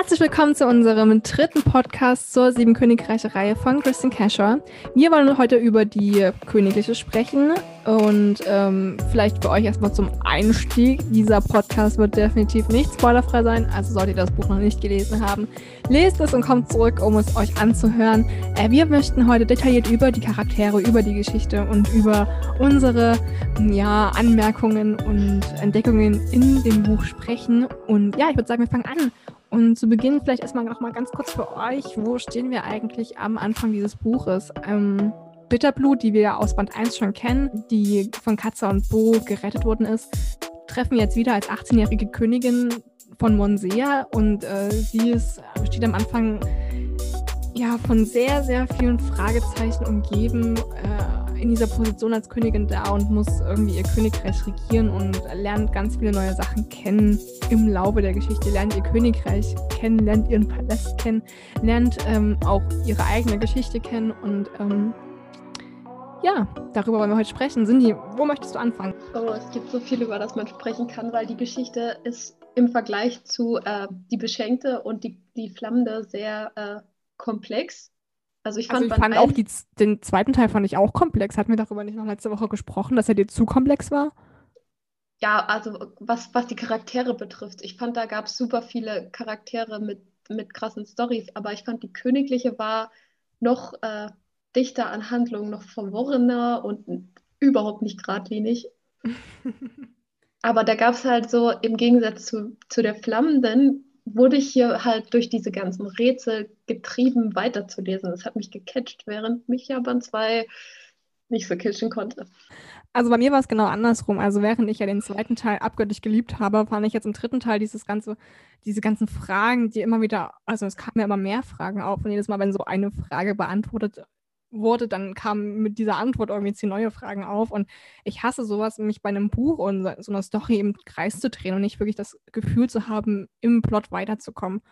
Herzlich willkommen zu unserem dritten Podcast zur Sieben Königreiche-Reihe von Kristen Casher. Wir wollen heute über die Königliche sprechen und ähm, vielleicht für euch erstmal zum Einstieg. Dieser Podcast wird definitiv nicht spoilerfrei sein, also solltet ihr das Buch noch nicht gelesen haben, lest es und kommt zurück, um es euch anzuhören. Äh, wir möchten heute detailliert über die Charaktere, über die Geschichte und über unsere ja, Anmerkungen und Entdeckungen in dem Buch sprechen. Und ja, ich würde sagen, wir fangen an. Und zu Beginn vielleicht erstmal noch mal ganz kurz für euch, wo stehen wir eigentlich am Anfang dieses Buches? Ähm, Bitterblut, die wir aus Band 1 schon kennen, die von Katze und Bo gerettet worden ist, treffen wir jetzt wieder als 18-jährige Königin von Monsea und äh, sie ist, steht am Anfang ja von sehr, sehr vielen Fragezeichen umgeben. Äh, in dieser Position als Königin da und muss irgendwie ihr Königreich regieren und lernt ganz viele neue Sachen kennen im Laufe der Geschichte, lernt ihr Königreich kennen, lernt ihren Palast kennen, lernt ähm, auch ihre eigene Geschichte kennen und ähm, ja, darüber wollen wir heute sprechen. Cindy, wo möchtest du anfangen? Oh, es gibt so viel, über das man sprechen kann, weil die Geschichte ist im Vergleich zu äh, Die Beschenkte und die, die Flammende sehr äh, komplex. Also ich fand, also ich fand auch die, den zweiten Teil fand ich auch komplex. Hatten wir darüber nicht noch letzte Woche gesprochen, dass er dir zu komplex war? Ja, also was, was die Charaktere betrifft. Ich fand, da gab es super viele Charaktere mit, mit krassen Stories, aber ich fand, die Königliche war noch äh, dichter an Handlungen, noch verworrener und überhaupt nicht geradlinig. aber da gab es halt so, im Gegensatz zu, zu der Flammenden, wurde ich hier halt durch diese ganzen Rätsel getrieben, weiterzulesen. Das hat mich gecatcht, während mich ja Band 2 nicht so catchen konnte. Also bei mir war es genau andersrum. Also während ich ja den zweiten Teil abgöttisch geliebt habe, fand ich jetzt im dritten Teil dieses ganze, diese ganzen Fragen, die immer wieder, also es kamen ja immer mehr Fragen auf und jedes Mal, wenn so eine Frage beantwortet wurde, dann kamen mit dieser Antwort irgendwie zehn neue Fragen auf. Und ich hasse sowas, mich bei einem Buch und so einer Story im Kreis zu drehen und nicht wirklich das Gefühl zu haben, im Plot weiterzukommen.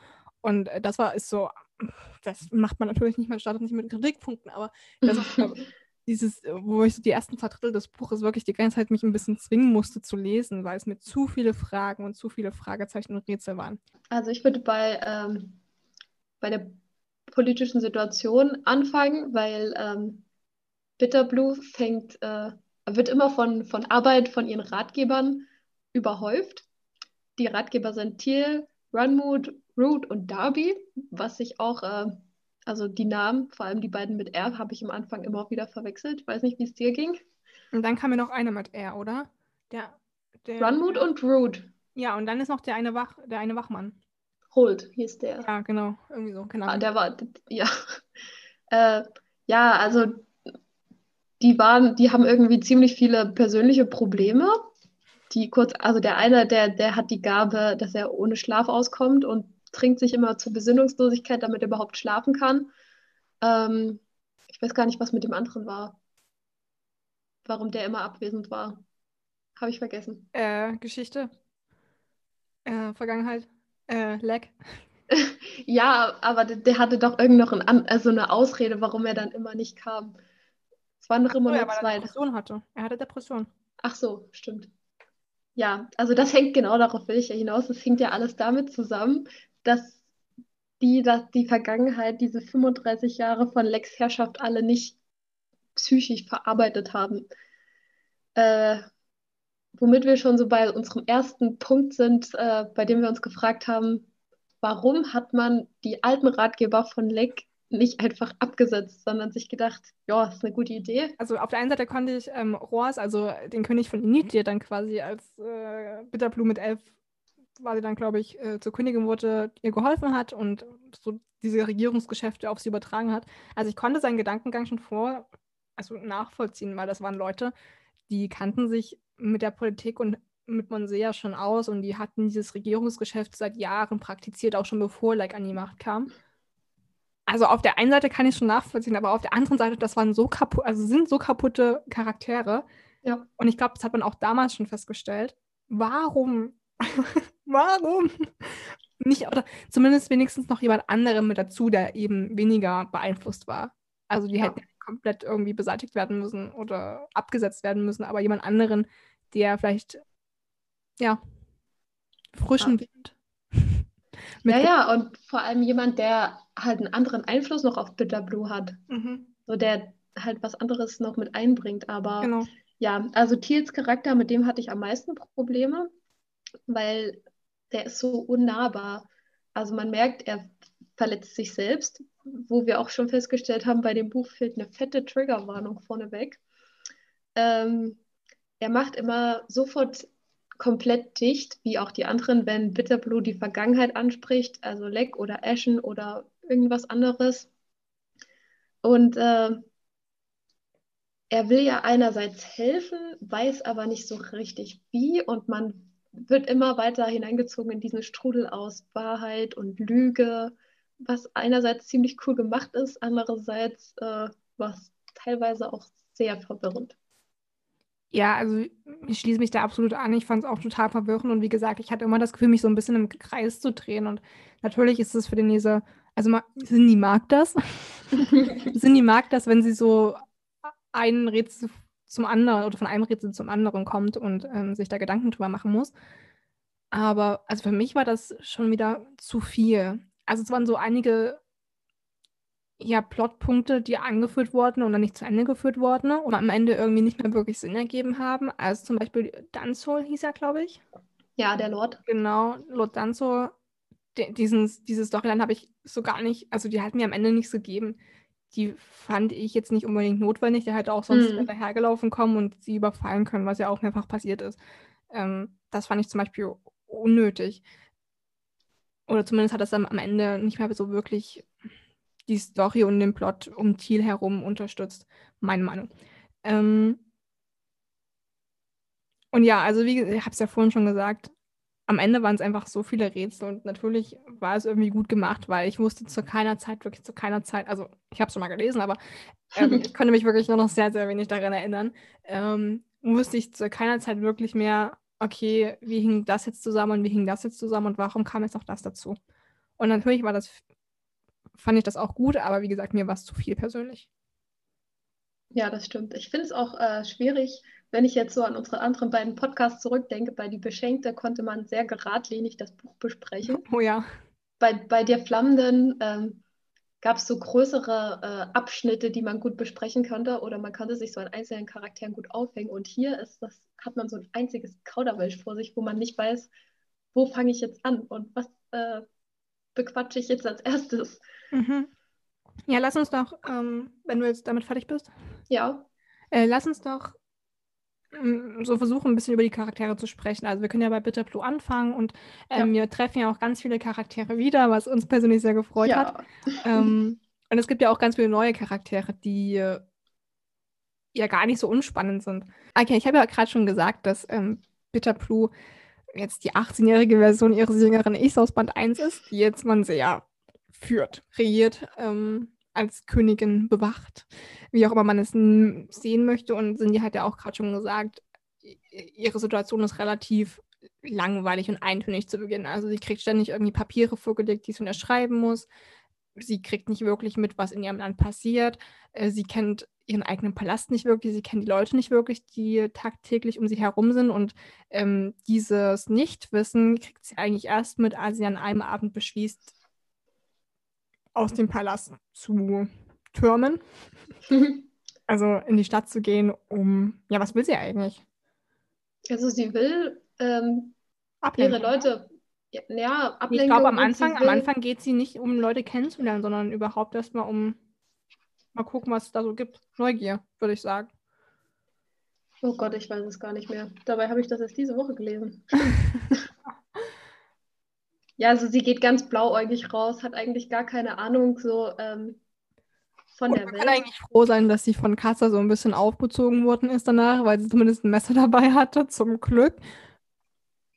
Und äh, das war, ist so, das macht man natürlich nicht, man startet nicht mit Kritikpunkten, aber das ist dieses, wo ich so die ersten zwei Drittel des Buches wirklich die ganze Zeit mich ein bisschen zwingen musste zu lesen, weil es mir zu viele Fragen und zu viele Fragezeichen und Rätsel waren. Also ich würde bei, ähm, bei der politischen Situation anfangen, weil ähm, Bitterblue fängt, äh, wird immer von, von Arbeit von ihren Ratgebern überhäuft. Die Ratgeber sind Thiel, Runmood, Root und Darby, was ich auch, äh, also die Namen, vor allem die beiden mit R, habe ich am Anfang immer wieder verwechselt. Ich weiß nicht, wie es dir ging. Und dann kam mir noch eine mit R, oder? Der, der Runmood und Root. Ja, und dann ist noch der eine, Wach, der eine Wachmann. Holt hieß der. Ja, genau, irgendwie so, genau. Ah, der war, ja. Äh, ja, also die waren, die haben irgendwie ziemlich viele persönliche Probleme. Die kurz, also der eine, der, der hat die Gabe, dass er ohne Schlaf auskommt und trinkt sich immer zur Besinnungslosigkeit, damit er überhaupt schlafen kann. Ähm, ich weiß gar nicht, was mit dem anderen war. Warum der immer abwesend war. Habe ich vergessen. Äh, Geschichte. Äh, Vergangenheit. Äh, Leck. ja, aber der, der, hatte doch irgend noch ein, also eine Ausrede, warum er dann immer nicht kam. Es waren doch immer nur zwei. Er Depression hatte. Er hatte Depression. Ach so, stimmt. Ja, also das hängt genau darauf will ich ja hinaus. Das hängt ja alles damit zusammen, dass die, dass die Vergangenheit, diese 35 Jahre von Lex Herrschaft alle nicht psychisch verarbeitet haben. Äh, womit wir schon so bei unserem ersten Punkt sind, äh, bei dem wir uns gefragt haben, warum hat man die alten Ratgeber von Leck nicht einfach abgesetzt, sondern sich gedacht, ja, ist eine gute Idee. Also auf der einen Seite konnte ich ähm, Roas, also den König von Init, dann quasi als äh, Bitterblume mit elf, war sie dann, glaube ich, äh, zur Königin wurde, ihr geholfen hat und so diese Regierungsgeschäfte auf sie übertragen hat. Also ich konnte seinen Gedankengang schon vor, also nachvollziehen, weil das waren Leute, die kannten sich mit der Politik und mit Monsea schon aus und die hatten dieses Regierungsgeschäft seit Jahren praktiziert, auch schon bevor Like an die Macht kam. Also auf der einen Seite kann ich schon nachvollziehen, aber auf der anderen Seite, das waren so kaputt, also sind so kaputte Charaktere. Ja. Und ich glaube, das hat man auch damals schon festgestellt. Warum? Warum? Nicht, oder zumindest wenigstens noch jemand anderem mit dazu, der eben weniger beeinflusst war. Also die ja. hätten komplett irgendwie beseitigt werden müssen oder abgesetzt werden müssen, aber jemand anderen, der vielleicht, ja, frischen. Wind ja, ja, und vor allem jemand, der halt einen anderen Einfluss noch auf Bitter Blue hat. Mhm. So der halt was anderes noch mit einbringt. Aber genau. ja, also Thiels Charakter, mit dem hatte ich am meisten Probleme, weil der ist so unnahbar. Also man merkt, er verletzt sich selbst, wo wir auch schon festgestellt haben, bei dem Buch fehlt eine fette Triggerwarnung vorneweg. Ähm, er macht immer sofort komplett dicht, wie auch die anderen, wenn Bitterblue die Vergangenheit anspricht, also Leck oder Ashen oder irgendwas anderes. Und äh, er will ja einerseits helfen, weiß aber nicht so richtig wie und man wird immer weiter hineingezogen in diesen Strudel aus Wahrheit und Lüge, was einerseits ziemlich cool gemacht ist, andererseits äh, was teilweise auch sehr verwirrend. Ja, also ich schließe mich da absolut an. Ich fand es auch total verwirrend und wie gesagt, ich hatte immer das Gefühl, mich so ein bisschen im Kreis zu drehen. Und natürlich ist es für den Leser, also Cindy mag das. Cindy mag das, wenn sie so ein Rätsel zum anderen oder von einem Rätsel zum anderen kommt und ähm, sich da Gedanken drüber machen muss. Aber also für mich war das schon wieder zu viel. Also es waren so einige ja, Plotpunkte, die angeführt wurden und dann nicht zu Ende geführt wurden und am Ende irgendwie nicht mehr wirklich Sinn ergeben haben. Also zum Beispiel Danzol hieß er, glaube ich. Ja, der Lord. Genau, Lord Danzol. Diesen, diese Storyline habe ich so gar nicht, also die hat mir am Ende nichts gegeben. Die fand ich jetzt nicht unbedingt notwendig. Der hätte auch sonst hm. dahergelaufen kommen und sie überfallen können, was ja auch mehrfach passiert ist. Ähm, das fand ich zum Beispiel unnötig. Oder zumindest hat das dann am Ende nicht mehr so wirklich die Story und den Plot um Thiel herum unterstützt. Meine Meinung. Ähm und ja, also wie ich habe es ja vorhin schon gesagt, am Ende waren es einfach so viele Rätsel und natürlich war es irgendwie gut gemacht, weil ich wusste zu keiner Zeit, wirklich zu keiner Zeit, also ich habe es schon mal gelesen, aber ähm, ich konnte mich wirklich nur noch sehr, sehr wenig daran erinnern, ähm, wusste ich zu keiner Zeit wirklich mehr, okay, wie hing das jetzt zusammen und wie hing das jetzt zusammen und warum kam jetzt auch das dazu? Und natürlich war das fand ich das auch gut, aber wie gesagt, mir war es zu viel persönlich. Ja, das stimmt. Ich finde es auch äh, schwierig, wenn ich jetzt so an unsere anderen beiden Podcasts zurückdenke. Bei Die Beschenkte konnte man sehr geradlinig das Buch besprechen. Oh ja. Bei, bei Der Flammenden ähm, gab es so größere äh, Abschnitte, die man gut besprechen konnte oder man konnte sich so an einzelnen Charakteren gut aufhängen. Und hier ist das, hat man so ein einziges Kauderwelsch vor sich, wo man nicht weiß, wo fange ich jetzt an und was äh, bequatsche ich jetzt als erstes. Mhm. Ja, lass uns doch, ähm, wenn du jetzt damit fertig bist. Ja. Äh, lass uns doch ähm, so versuchen, ein bisschen über die Charaktere zu sprechen. Also wir können ja bei Bitter Blue anfangen und ähm, ja. wir treffen ja auch ganz viele Charaktere wieder, was uns persönlich sehr gefreut ja. hat. Ähm, und es gibt ja auch ganz viele neue Charaktere, die äh, ja gar nicht so unspannend sind. Okay, ich habe ja gerade schon gesagt, dass ähm, Bitter Blue jetzt die 18-jährige Version ihres jüngeren Ichs aus Band 1 ist, die jetzt man sehr führt, regiert, ähm, als Königin bewacht, wie auch immer man es sehen möchte. Und Cindy hat ja auch gerade schon gesagt, ihre Situation ist relativ langweilig und eintönig zu Beginn. Also sie kriegt ständig irgendwie Papiere vorgelegt, die sie unterschreiben muss. Sie kriegt nicht wirklich mit, was in ihrem Land passiert. Äh, sie kennt ihren eigenen Palast nicht wirklich, sie kennt die Leute nicht wirklich, die tagtäglich um sie herum sind. Und ähm, dieses Nichtwissen kriegt sie eigentlich erst mit, als sie an einem Abend beschließt, aus dem Palast zu türmen. also in die Stadt zu gehen, um. Ja, was will sie eigentlich? Also sie will ähm, ihre Leute. Ja, ablenken. Ich glaube, am Anfang, am Anfang geht sie nicht, um Leute kennenzulernen, sondern überhaupt erstmal um mal gucken, was es da so gibt. Neugier, würde ich sagen. Oh Gott, ich weiß es gar nicht mehr. Dabei habe ich das erst diese Woche gelesen. Ja, also sie geht ganz blauäugig raus, hat eigentlich gar keine Ahnung so ähm, von Und der Welt. kann eigentlich froh sein, dass sie von Kassa so ein bisschen aufgezogen worden ist danach, weil sie zumindest ein Messer dabei hatte, zum Glück.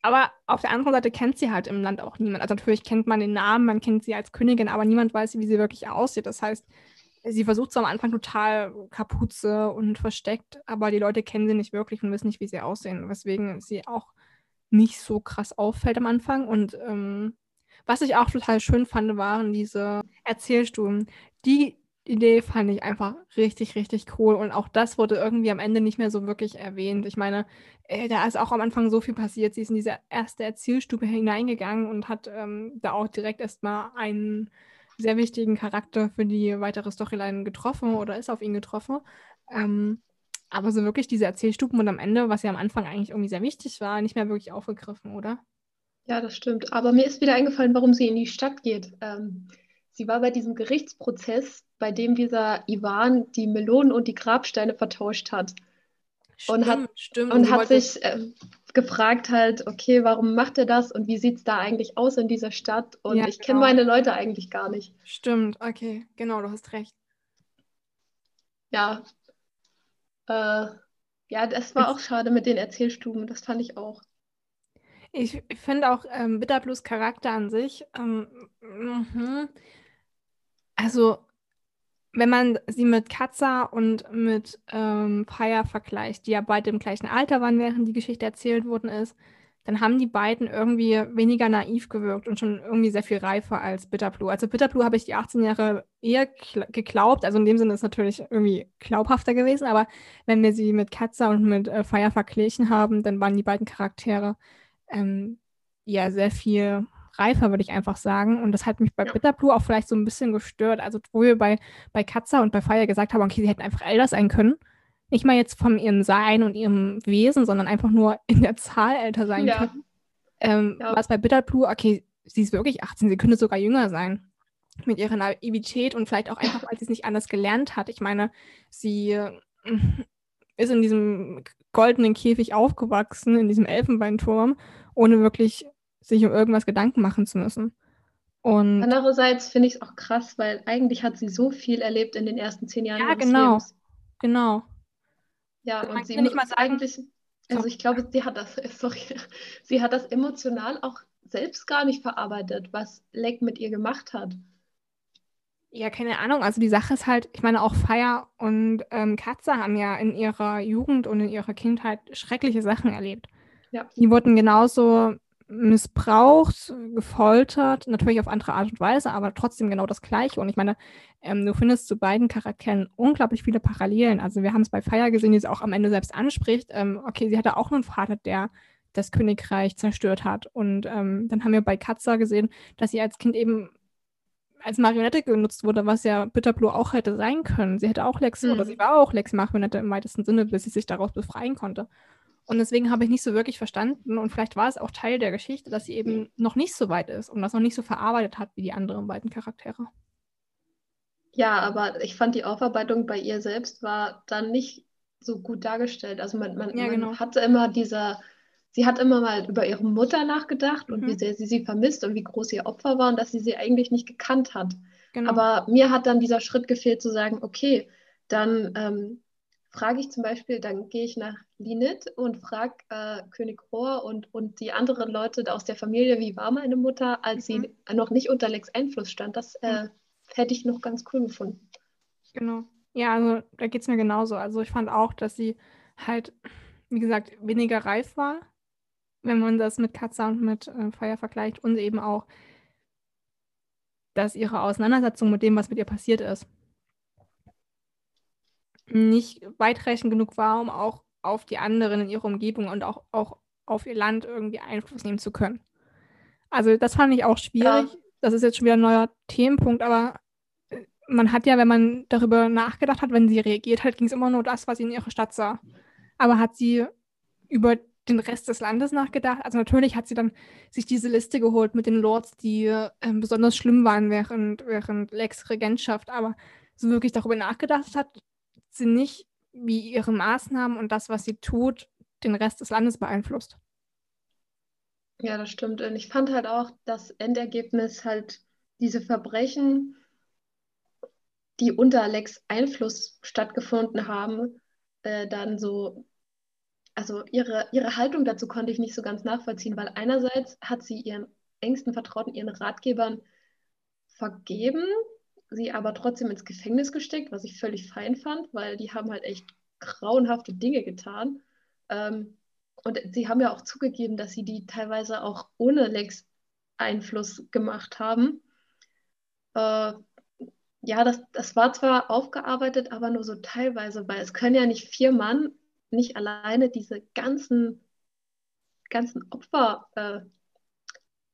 Aber auf der anderen Seite kennt sie halt im Land auch niemand. Also natürlich kennt man den Namen, man kennt sie als Königin, aber niemand weiß, wie sie wirklich aussieht. Das heißt, sie versucht es am Anfang total Kapuze und versteckt, aber die Leute kennen sie nicht wirklich und wissen nicht, wie sie aussehen, weswegen sie auch nicht so krass auffällt am Anfang. Und ähm, was ich auch total schön fand, waren diese Erzählstuben. Die Idee fand ich einfach richtig, richtig cool. Und auch das wurde irgendwie am Ende nicht mehr so wirklich erwähnt. Ich meine, äh, da ist auch am Anfang so viel passiert. Sie ist in diese erste Erzählstube hineingegangen und hat ähm, da auch direkt erstmal einen sehr wichtigen Charakter für die weitere Storyline getroffen oder ist auf ihn getroffen. Ähm, aber so wirklich diese Erzählstuben und am Ende, was ja am Anfang eigentlich irgendwie sehr wichtig war, nicht mehr wirklich aufgegriffen, oder? Ja, das stimmt. Aber mir ist wieder eingefallen, warum sie in die Stadt geht. Ähm, sie war bei diesem Gerichtsprozess, bei dem dieser Ivan die Melonen und die Grabsteine vertauscht hat. Stimmt, und hat, stimmt. Und hat sich äh, gefragt halt, okay, warum macht er das und wie sieht es da eigentlich aus in dieser Stadt? Und ja, ich kenne genau. meine Leute eigentlich gar nicht. Stimmt, okay, genau, du hast recht. Ja. Äh, ja, das war auch schade mit den Erzählstuben, das fand ich auch. Ich finde auch ähm, Bitterblues Charakter an sich, ähm, mh, also wenn man sie mit Katza und mit ähm, Fire vergleicht, die ja beide im gleichen Alter waren, während die Geschichte erzählt worden ist, dann haben die beiden irgendwie weniger naiv gewirkt und schon irgendwie sehr viel reifer als Bitterblue. Also Bitterblue habe ich die 18 Jahre eher geglaubt, also in dem Sinne ist es natürlich irgendwie glaubhafter gewesen, aber wenn wir sie mit Katza und mit äh, Fire verglichen haben, dann waren die beiden Charaktere ähm, ja sehr viel reifer, würde ich einfach sagen. Und das hat mich bei ja. Bitterblue auch vielleicht so ein bisschen gestört. Also, wo wir bei, bei Katza und bei Fire gesagt haben, okay, sie hätten einfach älter sein können. Nicht mal jetzt von ihrem Sein und ihrem Wesen, sondern einfach nur in der Zahl älter sein ja. können. Ähm, ja. Was bei Bitterblue, okay, sie ist wirklich 18, sie könnte sogar jünger sein. Mit ihrer Naivität und vielleicht auch einfach, weil sie es nicht anders gelernt hat. Ich meine, sie äh, ist in diesem goldenen Käfig aufgewachsen, in diesem Elfenbeinturm, ohne wirklich sich um irgendwas Gedanken machen zu müssen. Und Andererseits finde ich es auch krass, weil eigentlich hat sie so viel erlebt in den ersten zehn Jahren ja, ihres genau, Lebens. Genau. Ja, und sie sagen, eigentlich, also ich glaube, sie hat das, sorry, sie hat das emotional auch selbst gar nicht verarbeitet, was Leck mit ihr gemacht hat. Ja, keine Ahnung. Also die Sache ist halt, ich meine, auch Feier und ähm, Katze haben ja in ihrer Jugend und in ihrer Kindheit schreckliche Sachen erlebt. Ja. Die wurden genauso missbraucht, gefoltert, natürlich auf andere Art und Weise, aber trotzdem genau das Gleiche. Und ich meine, ähm, du findest zu beiden Charakteren unglaublich viele Parallelen. Also wir haben es bei Feier gesehen, die es auch am Ende selbst anspricht. Ähm, okay, sie hatte auch einen Vater, der das Königreich zerstört hat. Und ähm, dann haben wir bei Katza gesehen, dass sie als Kind eben als Marionette genutzt wurde, was ja Bitterblue auch hätte sein können. Sie hätte auch Lex, mhm. oder sie war auch Lex Marionette im weitesten Sinne, bis sie sich daraus befreien konnte. Und deswegen habe ich nicht so wirklich verstanden und vielleicht war es auch Teil der Geschichte, dass sie eben noch nicht so weit ist und das noch nicht so verarbeitet hat wie die anderen beiden Charaktere. Ja, aber ich fand die Aufarbeitung bei ihr selbst war dann nicht so gut dargestellt. Also man, man, ja, genau. man hatte immer diese, sie hat immer mal über ihre Mutter nachgedacht mhm. und wie sehr sie sie vermisst und wie groß ihr Opfer war und dass sie sie eigentlich nicht gekannt hat. Genau. Aber mir hat dann dieser Schritt gefehlt zu sagen, okay, dann ähm, frage ich zum Beispiel, dann gehe ich nach Linit und frage äh, König Rohr und, und die anderen Leute aus der Familie, wie war meine Mutter, als mhm. sie noch nicht unter Lex Einfluss stand. Das äh, hätte ich noch ganz cool gefunden. Genau. Ja, also da geht es mir genauso. Also ich fand auch, dass sie halt, wie gesagt, weniger reif war, wenn man das mit Katza und mit äh, Feuer vergleicht und eben auch, dass ihre Auseinandersetzung mit dem, was mit ihr passiert ist, nicht weitreichend genug war, um auch auf die anderen in ihrer Umgebung und auch, auch auf ihr Land irgendwie Einfluss nehmen zu können. Also das fand ich auch schwierig. Ja. Das ist jetzt schon wieder ein neuer Themenpunkt, aber äh, man hat ja, wenn man darüber nachgedacht hat, wenn sie reagiert hat, ging es immer nur das, was sie in ihrer Stadt sah. Aber hat sie über den Rest des Landes nachgedacht? Also natürlich hat sie dann sich diese Liste geholt mit den Lords, die äh, besonders schlimm waren während, während Lex Regentschaft, aber so wirklich darüber nachgedacht hat, sie nicht, wie ihre Maßnahmen und das, was sie tut, den Rest des Landes beeinflusst. Ja, das stimmt. Und ich fand halt auch das Endergebnis halt diese Verbrechen, die unter Alex Einfluss stattgefunden haben, äh, dann so, also ihre, ihre Haltung dazu konnte ich nicht so ganz nachvollziehen, weil einerseits hat sie ihren engsten Vertrauten, ihren Ratgebern vergeben, sie aber trotzdem ins Gefängnis gesteckt, was ich völlig fein fand, weil die haben halt echt grauenhafte Dinge getan. Ähm, und sie haben ja auch zugegeben, dass sie die teilweise auch ohne Lex Einfluss gemacht haben. Äh, ja, das, das war zwar aufgearbeitet, aber nur so teilweise, weil es können ja nicht vier Mann nicht alleine diese ganzen, ganzen Opfer äh,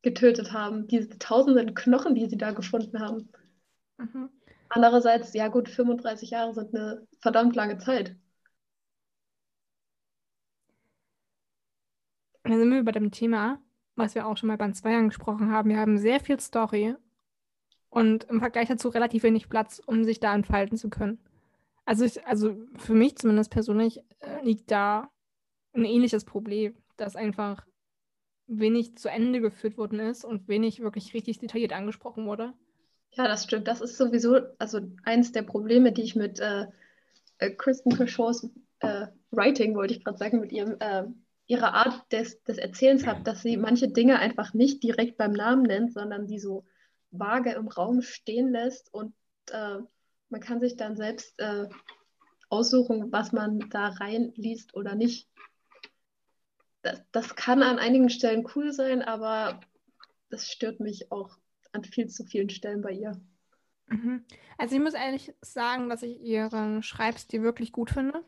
getötet haben, diese tausenden Knochen, die sie da gefunden haben. Mhm. Andererseits, ja gut, 35 Jahre sind eine verdammt lange Zeit. Dann sind wir bei dem Thema, was wir auch schon mal beim zwei angesprochen haben. Wir haben sehr viel Story und im Vergleich dazu relativ wenig Platz, um sich da entfalten zu können. Also, ich, also für mich zumindest persönlich äh, liegt da ein ähnliches Problem, dass einfach wenig zu Ende geführt worden ist und wenig wirklich richtig detailliert angesprochen wurde. Ja, das stimmt. Das ist sowieso also eins der Probleme, die ich mit äh, äh Kristen Kershaws äh, Writing, wollte ich gerade sagen, mit ihrem, äh, ihrer Art des, des Erzählens habe, dass sie manche Dinge einfach nicht direkt beim Namen nennt, sondern die so vage im Raum stehen lässt und äh, man kann sich dann selbst äh, aussuchen, was man da reinliest oder nicht das, das kann an einigen Stellen cool sein, aber das stört mich auch an viel zu vielen Stellen bei ihr. Mhm. Also ich muss ehrlich sagen, dass ich ihren Schreibstil wirklich gut finde.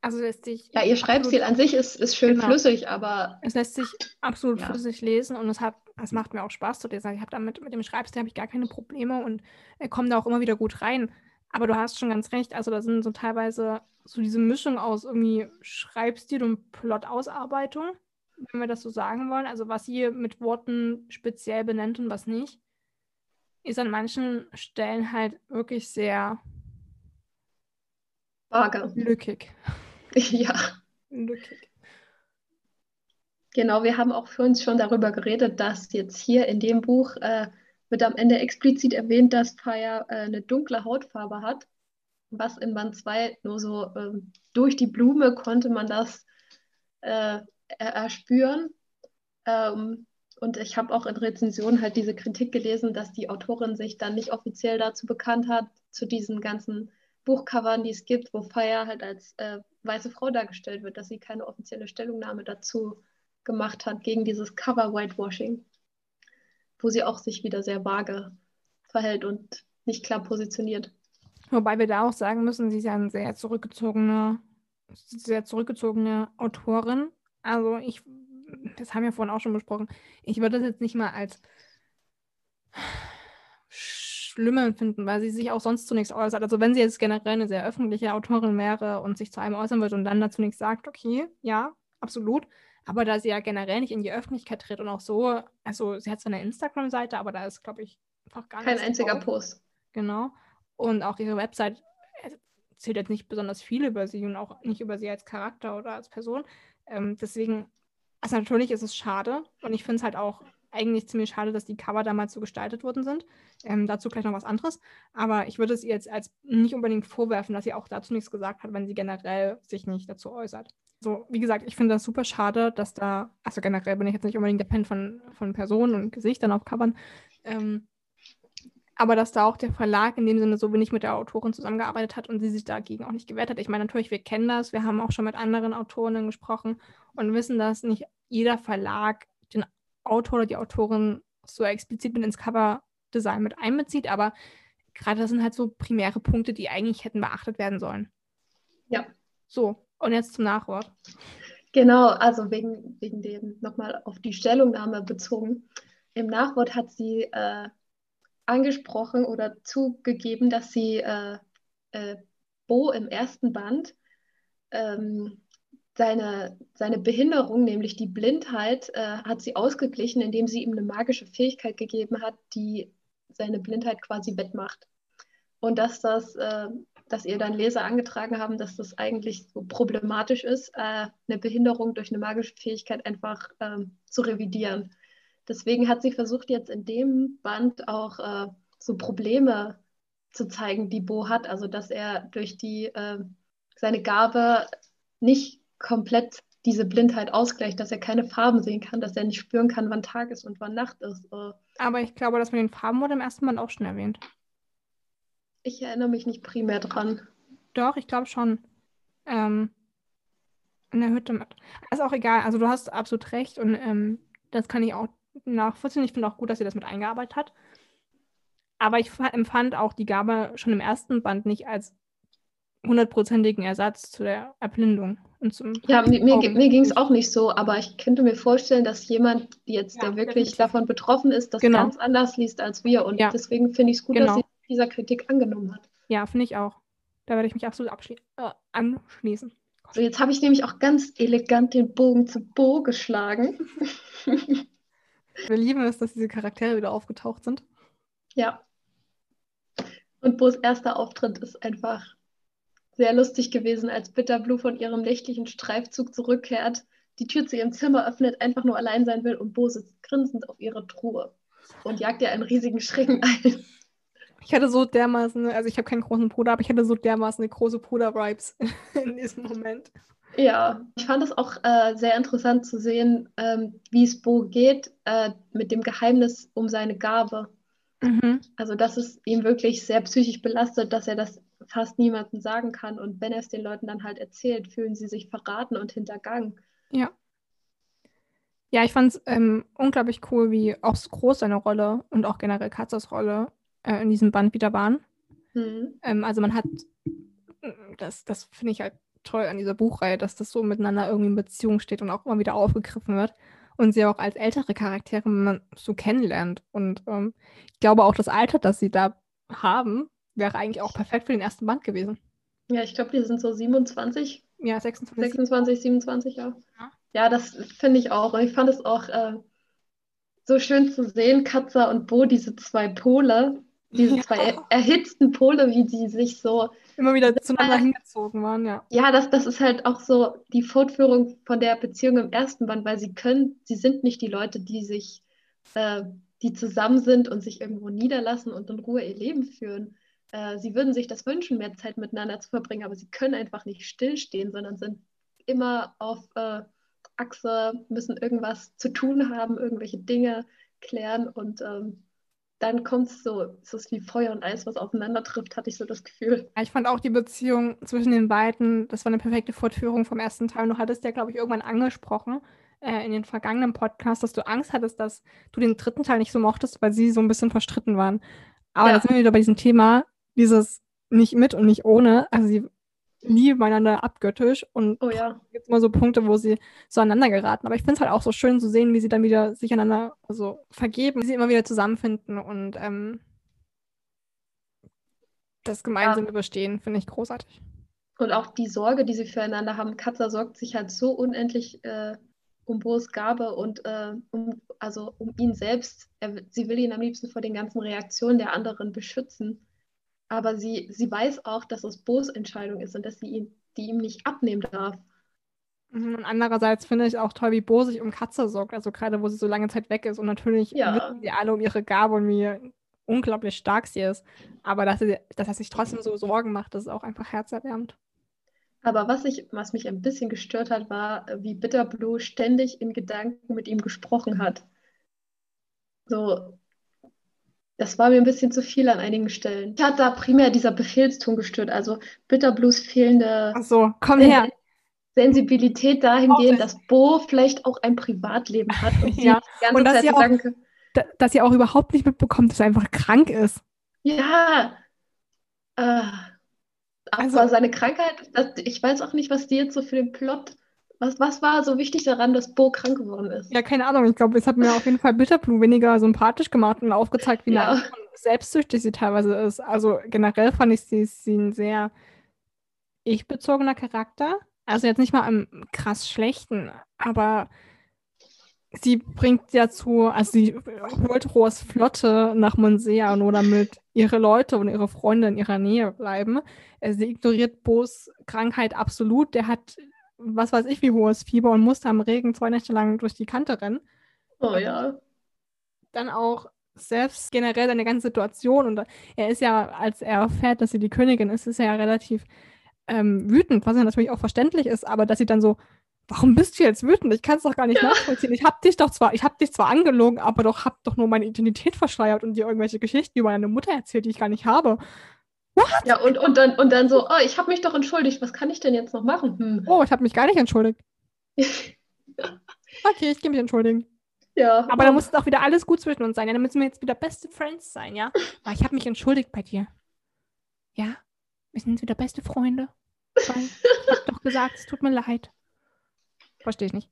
Also lässt sich. Ja, ihr Schreibstil an sich ist, ist schön genau. flüssig, aber. Es lässt sich absolut ja. flüssig lesen und es hat, es macht mir auch Spaß zu lesen. Ich habe damit mit dem Schreibstil habe ich gar keine Probleme und er kommt da auch immer wieder gut rein. Aber du hast schon ganz recht, also da sind so teilweise so diese Mischung aus irgendwie Schreibstil und Plot-Ausarbeitung, wenn wir das so sagen wollen. Also was ihr mit Worten speziell benennt und was nicht, ist an manchen Stellen halt wirklich sehr vage. Lückig. Ja. Lückig. Genau, wir haben auch für uns schon darüber geredet, dass jetzt hier in dem Buch äh, wird am Ende explizit erwähnt, dass Fire äh, eine dunkle Hautfarbe hat. Was in Band 2 nur so ähm, durch die Blume konnte man das äh, erspüren. Ähm, und ich habe auch in Rezensionen halt diese Kritik gelesen, dass die Autorin sich dann nicht offiziell dazu bekannt hat, zu diesen ganzen Buchcovern, die es gibt, wo Fire halt als äh, weiße Frau dargestellt wird, dass sie keine offizielle Stellungnahme dazu gemacht hat gegen dieses Cover-Whitewashing wo sie auch sich wieder sehr vage verhält und nicht klar positioniert. Wobei wir da auch sagen müssen, sie ist ja eine sehr zurückgezogene, sehr zurückgezogene Autorin. Also ich, das haben wir vorhin auch schon besprochen, ich würde das jetzt nicht mal als schlimm empfinden, weil sie sich auch sonst zunächst äußert. Also wenn sie jetzt generell eine sehr öffentliche Autorin wäre und sich zu einem äußern würde und dann dazu nichts sagt, okay, ja, absolut. Aber da sie ja generell nicht in die Öffentlichkeit tritt und auch so, also sie hat zwar eine Instagram-Seite, aber da ist, glaube ich, einfach gar nichts. Kein einziger drauf. Post. Genau. Und auch ihre Website erzählt jetzt nicht besonders viel über sie und auch nicht über sie als Charakter oder als Person. Ähm, deswegen, also natürlich ist es schade und ich finde es halt auch eigentlich ziemlich schade, dass die Cover damals so gestaltet worden sind. Ähm, dazu gleich noch was anderes. Aber ich würde es ihr jetzt als nicht unbedingt vorwerfen, dass sie auch dazu nichts gesagt hat, wenn sie generell sich nicht dazu äußert. So, wie gesagt, ich finde das super schade, dass da, also generell bin ich jetzt nicht unbedingt der Fan von, von Personen und Gesichtern auf Covern, ähm, aber dass da auch der Verlag in dem Sinne so wenig mit der Autorin zusammengearbeitet hat und sie sich dagegen auch nicht gewehrt hat. Ich meine, natürlich, wir kennen das, wir haben auch schon mit anderen Autorinnen gesprochen und wissen, dass nicht jeder Verlag den Autor oder die Autorin so explizit mit ins Cover-Design mit einbezieht, aber gerade das sind halt so primäre Punkte, die eigentlich hätten beachtet werden sollen. Ja. So, und jetzt zum Nachwort. Genau, also wegen, wegen dem nochmal auf die Stellungnahme bezogen. Im Nachwort hat sie äh, angesprochen oder zugegeben, dass sie äh, äh, Bo im ersten Band ähm, seine, seine Behinderung, nämlich die Blindheit, äh, hat sie ausgeglichen, indem sie ihm eine magische Fähigkeit gegeben hat, die seine Blindheit quasi wettmacht. Und dass das äh, dass ihr dann Leser angetragen haben, dass das eigentlich so problematisch ist, äh, eine Behinderung durch eine magische Fähigkeit einfach ähm, zu revidieren. Deswegen hat sie versucht, jetzt in dem Band auch äh, so Probleme zu zeigen, die Bo hat. Also, dass er durch die, äh, seine Gabe nicht komplett diese Blindheit ausgleicht, dass er keine Farben sehen kann, dass er nicht spüren kann, wann Tag ist und wann Nacht ist. Äh. Aber ich glaube, dass mit den Farben wurde im ersten Band auch schon erwähnt. Ich erinnere mich nicht primär dran. Doch, ich glaube schon. Ähm, in der Hütte mit. Ist auch egal. Also du hast absolut recht und ähm, das kann ich auch nachvollziehen. Ich finde auch gut, dass sie das mit eingearbeitet hat. Aber ich empfand auch die Gabe schon im ersten Band nicht als hundertprozentigen Ersatz zu der Erblindung. Und zum ja, mir, mir, mir ging es auch nicht so, aber ich könnte mir vorstellen, dass jemand jetzt, ja, der wirklich definitiv. davon betroffen ist, das genau. ganz anders liest als wir. Und ja. deswegen finde ich es gut, genau. dass sie dieser Kritik angenommen hat. Ja, finde ich auch. Da werde ich mich absolut äh, anschließen. So, jetzt habe ich nämlich auch ganz elegant den Bogen zu Bo geschlagen. Wir lieben es, dass diese Charaktere wieder aufgetaucht sind. Ja. Und Bo's erster Auftritt ist einfach sehr lustig gewesen, als Bitterblue von ihrem nächtlichen Streifzug zurückkehrt, die Tür zu ihrem Zimmer öffnet, einfach nur allein sein will und Bo sitzt grinsend auf ihrer Truhe und jagt ihr einen riesigen Schrecken ein. Ich hatte so dermaßen, also ich habe keinen großen Bruder, aber ich hatte so dermaßen eine große Bruder-Vibes in diesem Moment. Ja, ich fand es auch äh, sehr interessant zu sehen, ähm, wie es Bo geht äh, mit dem Geheimnis um seine Gabe. Mhm. Also, dass es ihn wirklich sehr psychisch belastet, dass er das fast niemandem sagen kann. Und wenn er es den Leuten dann halt erzählt, fühlen sie sich verraten und hintergangen. Ja. Ja, ich fand es ähm, unglaublich cool, wie auch groß seine Rolle und auch generell Katzers Rolle äh, in diesem Band wieder waren. Mhm. Ähm, also man hat, das, das finde ich halt toll an dieser Buchreihe, dass das so miteinander irgendwie in Beziehung steht und auch immer wieder aufgegriffen wird und sie auch als ältere Charaktere man so kennenlernt. Und ähm, ich glaube auch das Alter, das sie da haben, wäre eigentlich auch perfekt für den ersten Band gewesen. Ja, ich glaube, die sind so 27. Ja, 26. 26, 27, ja. Ja, ja das finde ich auch. Und ich fand es auch äh, so schön zu sehen, Katza und Bo, diese zwei Pole, diese ja. zwei erhitzten Pole, wie die sich so immer wieder zueinander hingezogen waren, ja. Ja, das, das ist halt auch so die Fortführung von der Beziehung im ersten Band, weil sie können, sie sind nicht die Leute, die sich, äh, die zusammen sind und sich irgendwo niederlassen und in Ruhe ihr Leben führen. Äh, sie würden sich das wünschen, mehr Zeit miteinander zu verbringen, aber sie können einfach nicht stillstehen, sondern sind immer auf äh, Achse, müssen irgendwas zu tun haben, irgendwelche Dinge klären und ähm, dann kommt es so, es ist wie Feuer und Eis, was aufeinander trifft, hatte ich so das Gefühl. Ja, ich fand auch die Beziehung zwischen den beiden, das war eine perfekte Fortführung vom ersten Teil. Du hattest ja, glaube ich, irgendwann angesprochen äh, in den vergangenen Podcasts, dass du Angst hattest, dass du den dritten Teil nicht so mochtest, weil sie so ein bisschen verstritten waren. Aber ja. da sind wir wieder bei diesem Thema, dieses nicht mit und nicht ohne. Also sie lieben einander abgöttisch und oh, ja. gibt immer so Punkte, wo sie so aneinander geraten. Aber ich finde es halt auch so schön zu sehen, wie sie dann wieder sich einander also, vergeben, wie sie immer wieder zusammenfinden und ähm, das gemeinsame ja. Überstehen, finde ich großartig. Und auch die Sorge, die sie füreinander haben. Katza sorgt sich halt so unendlich äh, um Bo's Gabe und äh, um, also um ihn selbst. Er, sie will ihn am liebsten vor den ganzen Reaktionen der anderen beschützen aber sie, sie weiß auch, dass es Bo's Entscheidung ist und dass sie ihn, die ihm nicht abnehmen darf. Mhm, und andererseits finde ich auch toll, wie Bo sich um Katze sorgt, also gerade wo sie so lange Zeit weg ist. Und natürlich ja. wissen sie alle um ihre Gabe und wie unglaublich stark sie ist. Aber dass, sie, dass er sich trotzdem so Sorgen macht, das ist auch einfach herzerwärmend. Aber was, ich, was mich ein bisschen gestört hat, war, wie Bitterblue ständig in Gedanken mit ihm gesprochen hat. So, das war mir ein bisschen zu viel an einigen Stellen. Ich hatte da primär dieser Befehlston gestört, also Bitterblues fehlende Ach so, komm her. Sensibilität dahingehend, dass Bo vielleicht auch ein Privatleben hat und ja. die ganze und Zeit auch, Gedanke, dass sie auch überhaupt nicht mitbekommt, dass er einfach krank ist. Ja. Äh, also, aber seine Krankheit, das, ich weiß auch nicht, was die jetzt so für den Plot was, was war so wichtig daran, dass Bo krank geworden ist? Ja, keine Ahnung. Ich glaube, es hat mir auf jeden Fall Bitterblue weniger sympathisch gemacht und aufgezeigt, wie ja. selbstsüchtig sie teilweise ist. Also generell fand ich sie, sie ein sehr ich-bezogener Charakter. Also jetzt nicht mal im krass schlechten, aber sie bringt dazu, also sie holt Rohrs Flotte nach Monsea, nur damit ihre Leute und ihre Freunde in ihrer Nähe bleiben. Sie ignoriert Bo's Krankheit absolut. Der hat was weiß ich, wie hohes Fieber und musste am Regen zwei Nächte lang durch die Kante rennen. Oh ja. Dann auch selbst generell seine ganze Situation und er ist ja, als er erfährt, dass sie die Königin ist, ist er ja relativ ähm, wütend, was ja natürlich auch verständlich ist, aber dass sie dann so, warum bist du jetzt wütend? Ich kann es doch gar nicht ja. nachvollziehen. Ich habe dich doch zwar, ich habe dich zwar angelogen, aber doch hab doch nur meine Identität verschleiert und dir irgendwelche Geschichten über eine Mutter erzählt, die ich gar nicht habe. What? Ja, und, und, dann, und dann so, oh, ich habe mich doch entschuldigt, was kann ich denn jetzt noch machen? Hm. Oh, ich habe mich gar nicht entschuldigt. okay, ich gehe mich entschuldigen. Ja. Aber da muss es auch wieder alles gut zwischen uns sein. Ja, dann müssen wir jetzt wieder beste Friends sein, ja? Aber ich habe mich entschuldigt bei dir. Ja? Wir sind wieder beste Freunde. Weil ich hab doch gesagt, es tut mir leid. Verstehe ich nicht.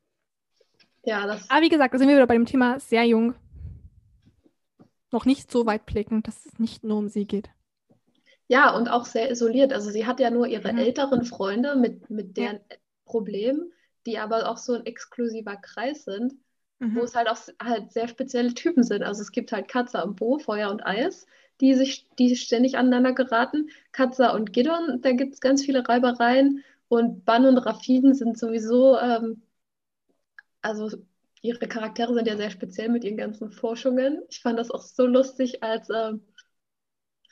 Ja, das. Aber wie gesagt, da sind wir wieder bei dem Thema sehr jung. Noch nicht so weit blickend, dass es nicht nur um sie geht. Ja, und auch sehr isoliert. Also sie hat ja nur ihre Mhm. älteren Freunde mit, mit Ja. deren Problemen, die aber auch so ein exklusiver Kreis sind, wo Mhm. es halt auch halt sehr spezielle Typen sind. Also es gibt halt Katza und Bo, Feuer und Eis, die sich, die ständig aneinander geraten. Katza und Giddon, da gibt es ganz viele Reibereien. Und Ban und Rafin sind sowieso, ähm, also ihre Charaktere sind ja sehr speziell mit ihren ganzen Forschungen. Ich fand das auch so lustig, als ähm,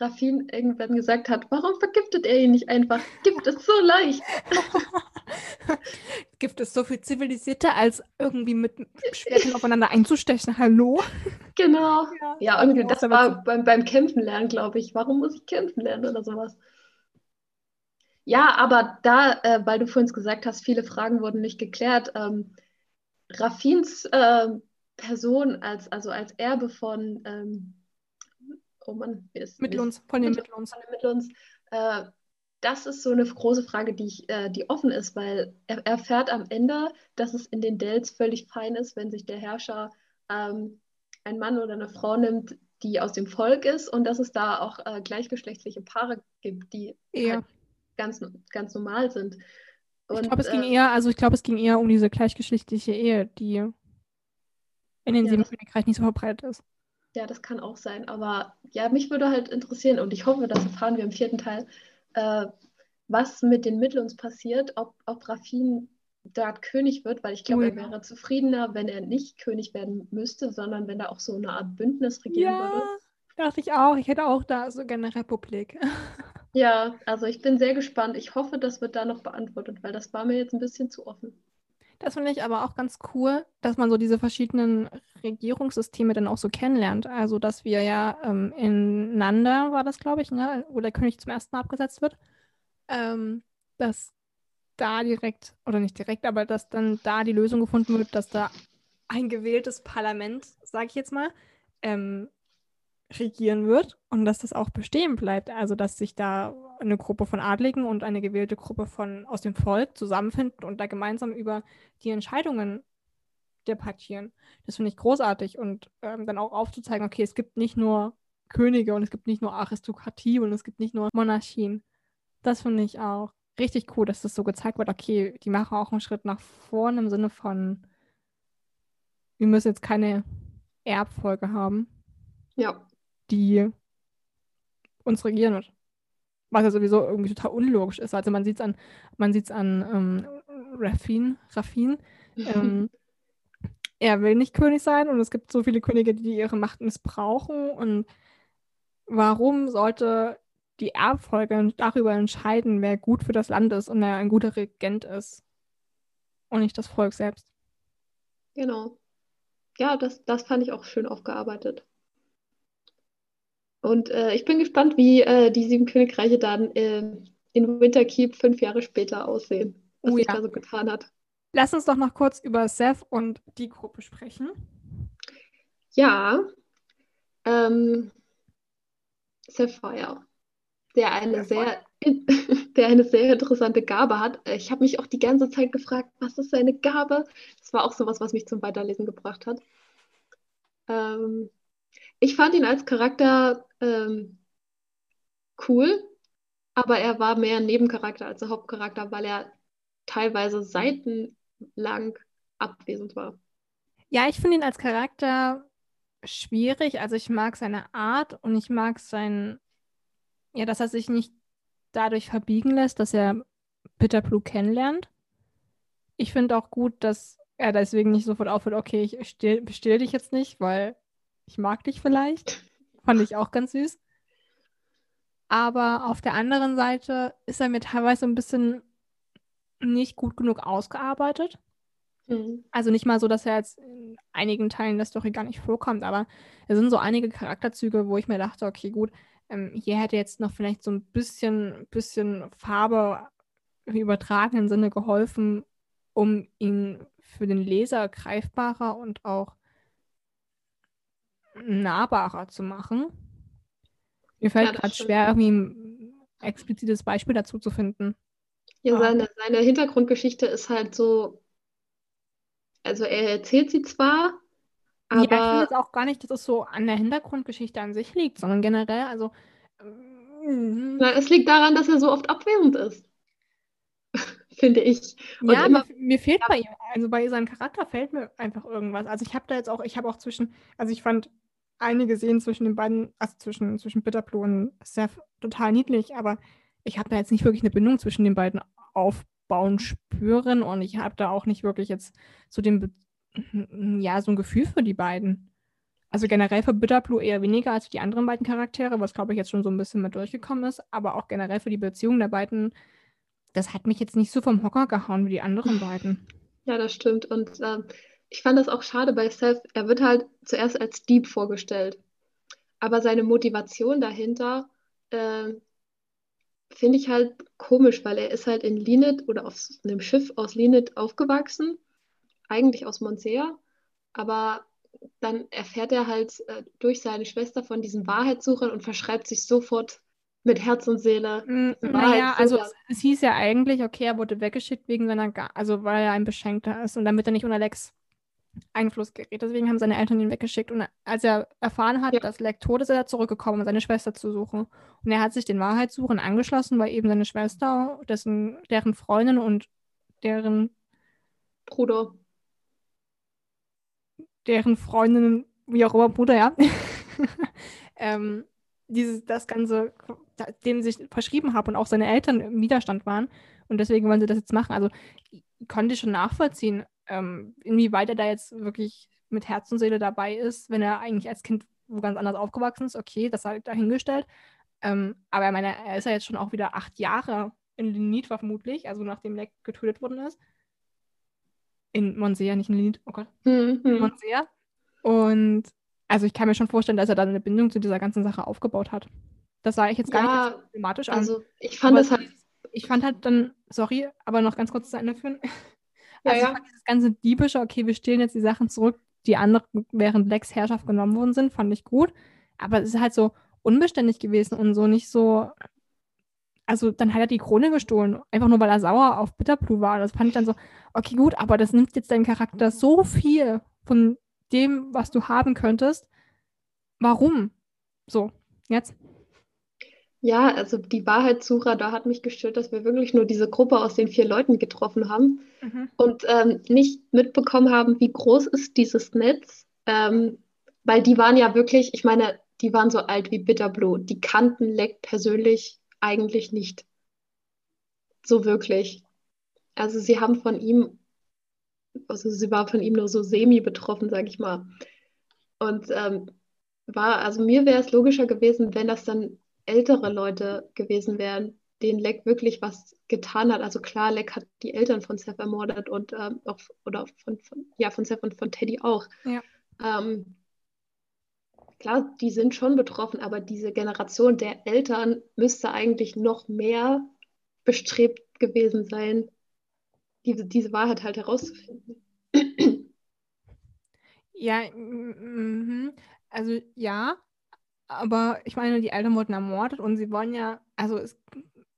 Rafin irgendwann gesagt hat, warum vergiftet er ihn nicht einfach? Gibt es so leicht. Gibt es so viel zivilisierter, als irgendwie mit Schwertern aufeinander einzustechen? Hallo? Genau. Ja, Ja, irgendwie, das war beim, beim Kämpfen lernen, glaube ich. Warum muss ich kämpfen lernen oder sowas? Ja, aber da, äh, weil du vorhin gesagt hast, viele Fragen wurden nicht geklärt. Ähm, Rafins äh, Person als, also als Erbe von, ähm, oh Mann, wie ist Mit uns, von den Mit- mit uns. den Mittelns, äh, das ist so eine große Frage, die, ich, äh, die offen ist, weil er erfährt am Ende, dass es in den Dells völlig fein ist, wenn sich der Herrscher ähm, einen Mann oder eine Frau nimmt, die aus dem Volk ist und dass es da auch äh, gleichgeschlechtliche Paare gibt, die Eher. halt ganz, ganz normal sind. Ich Und, glaube, es ging äh, eher, also ich glaube, es ging eher um diese gleichgeschlechtliche Ehe, die in den Ja, sieben das- Königreichen nicht so verbreitet ist. Ja, das kann auch sein. Aber ja, mich würde halt interessieren, und ich hoffe, das erfahren wir im vierten Teil, äh, was mit den Mittelns passiert, ob, ob Rafin dort König wird, weil ich glaube, Oh er ja. wäre zufriedener, wenn er nicht König werden müsste, sondern wenn er auch so eine Art Bündnis regieren würde. dachte ich auch. Ich hätte auch da so gerne eine Republik. Ja, also ich bin sehr gespannt. Ich hoffe, das wird da noch beantwortet, weil das war mir jetzt ein bisschen zu offen. Das finde ich aber auch ganz cool, dass man so diese verschiedenen Regierungssysteme dann auch so kennenlernt. Also, dass wir ja ähm, in Nanda war das, glaube ich, ne, wo der König zum ersten Mal abgesetzt wird, ähm, dass da direkt, oder nicht direkt, aber dass dann da die Lösung gefunden wird, dass da ein gewähltes Parlament, sage ich jetzt mal, ähm, regieren wird und dass das auch bestehen bleibt. Also, dass sich da eine Gruppe von Adligen und eine gewählte Gruppe von aus dem Volk zusammenfinden und da gemeinsam über die Entscheidungen debattieren. Das finde ich großartig und ähm, dann auch aufzuzeigen, okay, es gibt nicht nur Könige und es gibt nicht nur Aristokratie und es gibt nicht nur Monarchien. Das finde ich auch richtig cool, dass das so gezeigt wird, okay, die machen auch einen Schritt nach vorne im Sinne von, wir müssen jetzt keine Erbfolge haben Ja, die uns regieren wird. Was ja sowieso irgendwie total unlogisch ist. Also man sieht es an, man sieht's an ähm, Rafin, Rafin. Ähm, er will nicht König sein und es gibt so viele Könige, die ihre Macht missbrauchen. Und warum sollte die Erbfolge darüber entscheiden, wer gut für das Land ist und wer ein guter Regent ist? Und nicht das Volk selbst. genau. Ja, das, das fand ich auch schön aufgearbeitet. Und äh, ich bin gespannt, wie äh, die sieben Königreiche dann äh, in Winterkeep fünf Jahre später aussehen, was Oh sich ja. da so getan hat. Lass uns doch noch kurz über Seth und die Gruppe sprechen. Ja, ähm, Sapphire, der eine sehr, der eine sehr interessante Gabe hat. Ich habe mich auch die ganze Zeit gefragt, was ist seine Gabe? Das war auch sowas, was mich zum Weiterlesen gebracht hat. Ähm, ich fand ihn als Charakter ähm, cool, aber er war mehr ein Nebencharakter als der Hauptcharakter, weil er teilweise seitenlang abwesend war. Ja, ich finde ihn als Charakter schwierig. Also ich mag seine Art und ich mag sein, ja, dass er sich nicht dadurch verbiegen lässt, dass er Peter Blue kennenlernt. Ich finde auch gut, dass er deswegen nicht sofort aufhört, okay, ich still, dich jetzt nicht, weil ich mag dich vielleicht. Fand ich auch ganz süß. Aber auf der anderen Seite ist er mir teilweise ein bisschen nicht gut genug ausgearbeitet. Mhm. Also nicht mal so, dass er jetzt in einigen Teilen der Story gar nicht vorkommt, aber es sind so einige Charakterzüge, wo ich mir dachte, okay, gut, ähm, hier hätte jetzt noch vielleicht so ein bisschen, bisschen Farbe im übertragenen Sinne geholfen, um ihn für den Leser greifbarer und auch nahbarer zu machen. Mir fällt Ja, gerade schwer, irgendwie ein explizites Beispiel dazu zu finden. Ja, Ah. seine, seine Hintergrundgeschichte ist halt so, also er erzählt sie zwar, Ja, ich finde aber jetzt auch gar nicht, dass es so an der Hintergrundgeschichte an sich liegt, sondern generell, also na, es liegt daran, dass er so oft abwesend ist, finde ich. Und ja, immer, mir, mir fehlt bei ihm, also bei seinem Charakter fehlt mir einfach irgendwas. Also ich habe da jetzt auch, ich habe auch zwischen, also ich fand einige Szenen zwischen den beiden, also zwischen, zwischen Bitterblue und Seth total niedlich, aber ich habe da jetzt nicht wirklich eine Bindung zwischen den beiden aufbauen spüren und ich habe da auch nicht wirklich jetzt so den, ja, so ein Gefühl für die beiden. Also generell für Bitterblue eher weniger als für die anderen beiden Charaktere, was glaube ich jetzt schon so ein bisschen mit durchgekommen ist, aber auch generell für die Beziehung der beiden, das hat mich jetzt nicht so vom Hocker gehauen wie die anderen beiden. ja, das stimmt. Und ähm, ich fand das auch schade bei Seth. Er wird halt zuerst als Dieb vorgestellt. Aber seine Motivation dahinter äh, finde ich halt komisch, weil er ist halt in Linit oder auf einem Schiff aus Linit aufgewachsen, eigentlich aus Monsea, aber dann erfährt er halt äh, durch seine Schwester von diesen Wahrheitssuchern und verschreibt sich sofort mit Herz und Seele Mm, Naja, also es, es hieß ja eigentlich, okay, er wurde weggeschickt wegen seiner, Ga also weil er ein Beschenkter ist und damit er nicht unter Lex Einfluss gerät. Deswegen haben seine Eltern ihn weggeschickt. Und als er erfahren hat, Ja. dass Lex tot ist, ist er zurückgekommen, um seine Schwester zu suchen. Und er hat sich den Wahrheitssuchern angeschlossen, weil eben seine Schwester, dessen, deren Freundin und deren, Bruder. deren Freundin, wie auch immer, Bruder, ja, ähm, dieses, das Ganze, dem sich verschrieben haben und auch seine Eltern im Widerstand waren. Und deswegen wollen sie das jetzt machen. Also ich konnte schon nachvollziehen, ähm, inwieweit er da jetzt wirklich mit Herz und Seele dabei ist, wenn er eigentlich als Kind wo ganz anders aufgewachsen ist. Okay, das sei dahingestellt. Ähm, aber ich meine, er ist ja jetzt schon auch wieder acht Jahre in Linit vermutlich, also nachdem Leck getötet worden ist. In Monsea, nicht in Linit, oh Gott. Hm, hm. Monsea. Und also ich kann mir schon vorstellen, dass er dann eine Bindung zu dieser ganzen Sache aufgebaut hat. Das sah ich jetzt gar nicht Ja, als problematisch an. Also ich fand Aber es halt, ich fand halt dann, sorry, aber noch ganz kurz zu Ende führen. Ja, Also ja. dieses ganze diebische, okay, wir stehlen jetzt die Sachen zurück, die anderen während Lex Herrschaft genommen worden sind, fand ich gut. Aber es ist halt so unbeständig gewesen und so nicht so. Also dann hat er die Krone gestohlen, einfach nur weil er sauer auf Bitterblue war. Das fand ich dann so, okay, gut, aber das nimmt jetzt deinem Charakter so viel von dem, was du haben könntest. Warum? So, jetzt. Ja, also die Wahrheitssucher, da hat mich gestört, dass wir wirklich nur diese Gruppe aus den vier Leuten getroffen haben und ähm, nicht mitbekommen haben, wie groß ist dieses Netz. Ähm, weil die waren ja wirklich, ich meine, die waren so alt wie Bitterblue. Die kannten Leck persönlich eigentlich nicht so wirklich. Also sie haben von ihm, also sie war von ihm nur so semi betroffen, sag ich mal. Und ähm, war, also mir wäre es logischer gewesen, wenn das dann ältere Leute gewesen wären, denen Leck wirklich was getan hat. Also klar, Leck hat die Eltern von Seth ermordet und ähm, auch, oder von, von, ja, von Seth und von Teddy auch. Ja. Ähm, klar, die sind schon betroffen, aber diese Generation der Eltern müsste eigentlich noch mehr bestrebt gewesen sein, diese, diese Wahrheit halt herauszufinden. Ja, mhm. Also ja, aber ich meine, die Eltern wurden ermordet und sie wollen ja, also es,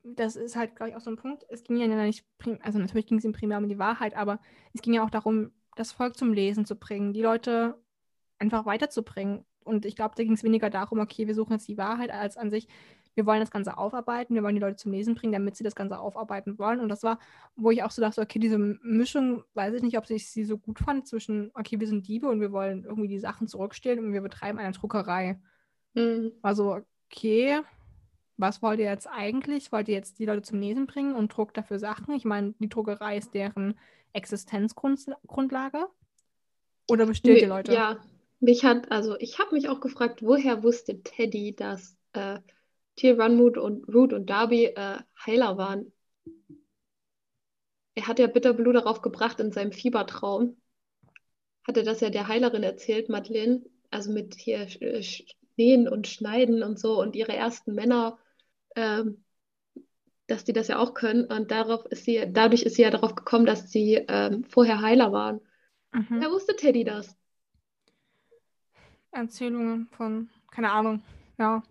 das ist halt, glaube ich, auch so ein Punkt. Es ging ja nicht, also natürlich ging es ihm primär um die Wahrheit, aber es ging ja auch darum, das Volk zum Lesen zu bringen, die Leute einfach weiterzubringen. Und ich glaube, da ging es weniger darum, okay, wir suchen jetzt die Wahrheit, als an sich, wir wollen das Ganze aufarbeiten, wir wollen die Leute zum Lesen bringen, damit sie das Ganze aufarbeiten wollen. Und das war, wo ich auch so dachte, okay, diese Mischung, weiß ich nicht, ob ich sie so gut fand, zwischen, okay, wir sind Diebe und wir wollen irgendwie die Sachen zurückstehlen und wir betreiben eine Druckerei. Mhm. Also, okay, was wollt ihr jetzt eigentlich? Wollt ihr jetzt die Leute zum Lesen bringen und druckt dafür Sachen? Ich meine, die Druckerei ist deren Existenzgrundlage. Oder bestellt ihr Leute? Ja, mich hat, also ich habe mich auch gefragt, woher wusste Teddy, dass äh, Teal Runmood und Root und Darby äh, Heiler waren? Er hat ja Bitterblue darauf gebracht in seinem Fiebertraum. Hat er das ja der Heilerin erzählt, Madeleine, also mit hier äh, Sch- Nähen und Schneiden und so und ihre ersten Männer, ähm, dass die das ja auch können. Und darauf ist sie, dadurch ist sie ja darauf gekommen, dass sie ähm, vorher Heiler waren. Mhm. Woher wusste Teddy das? Erzählungen von, keine Ahnung, ja.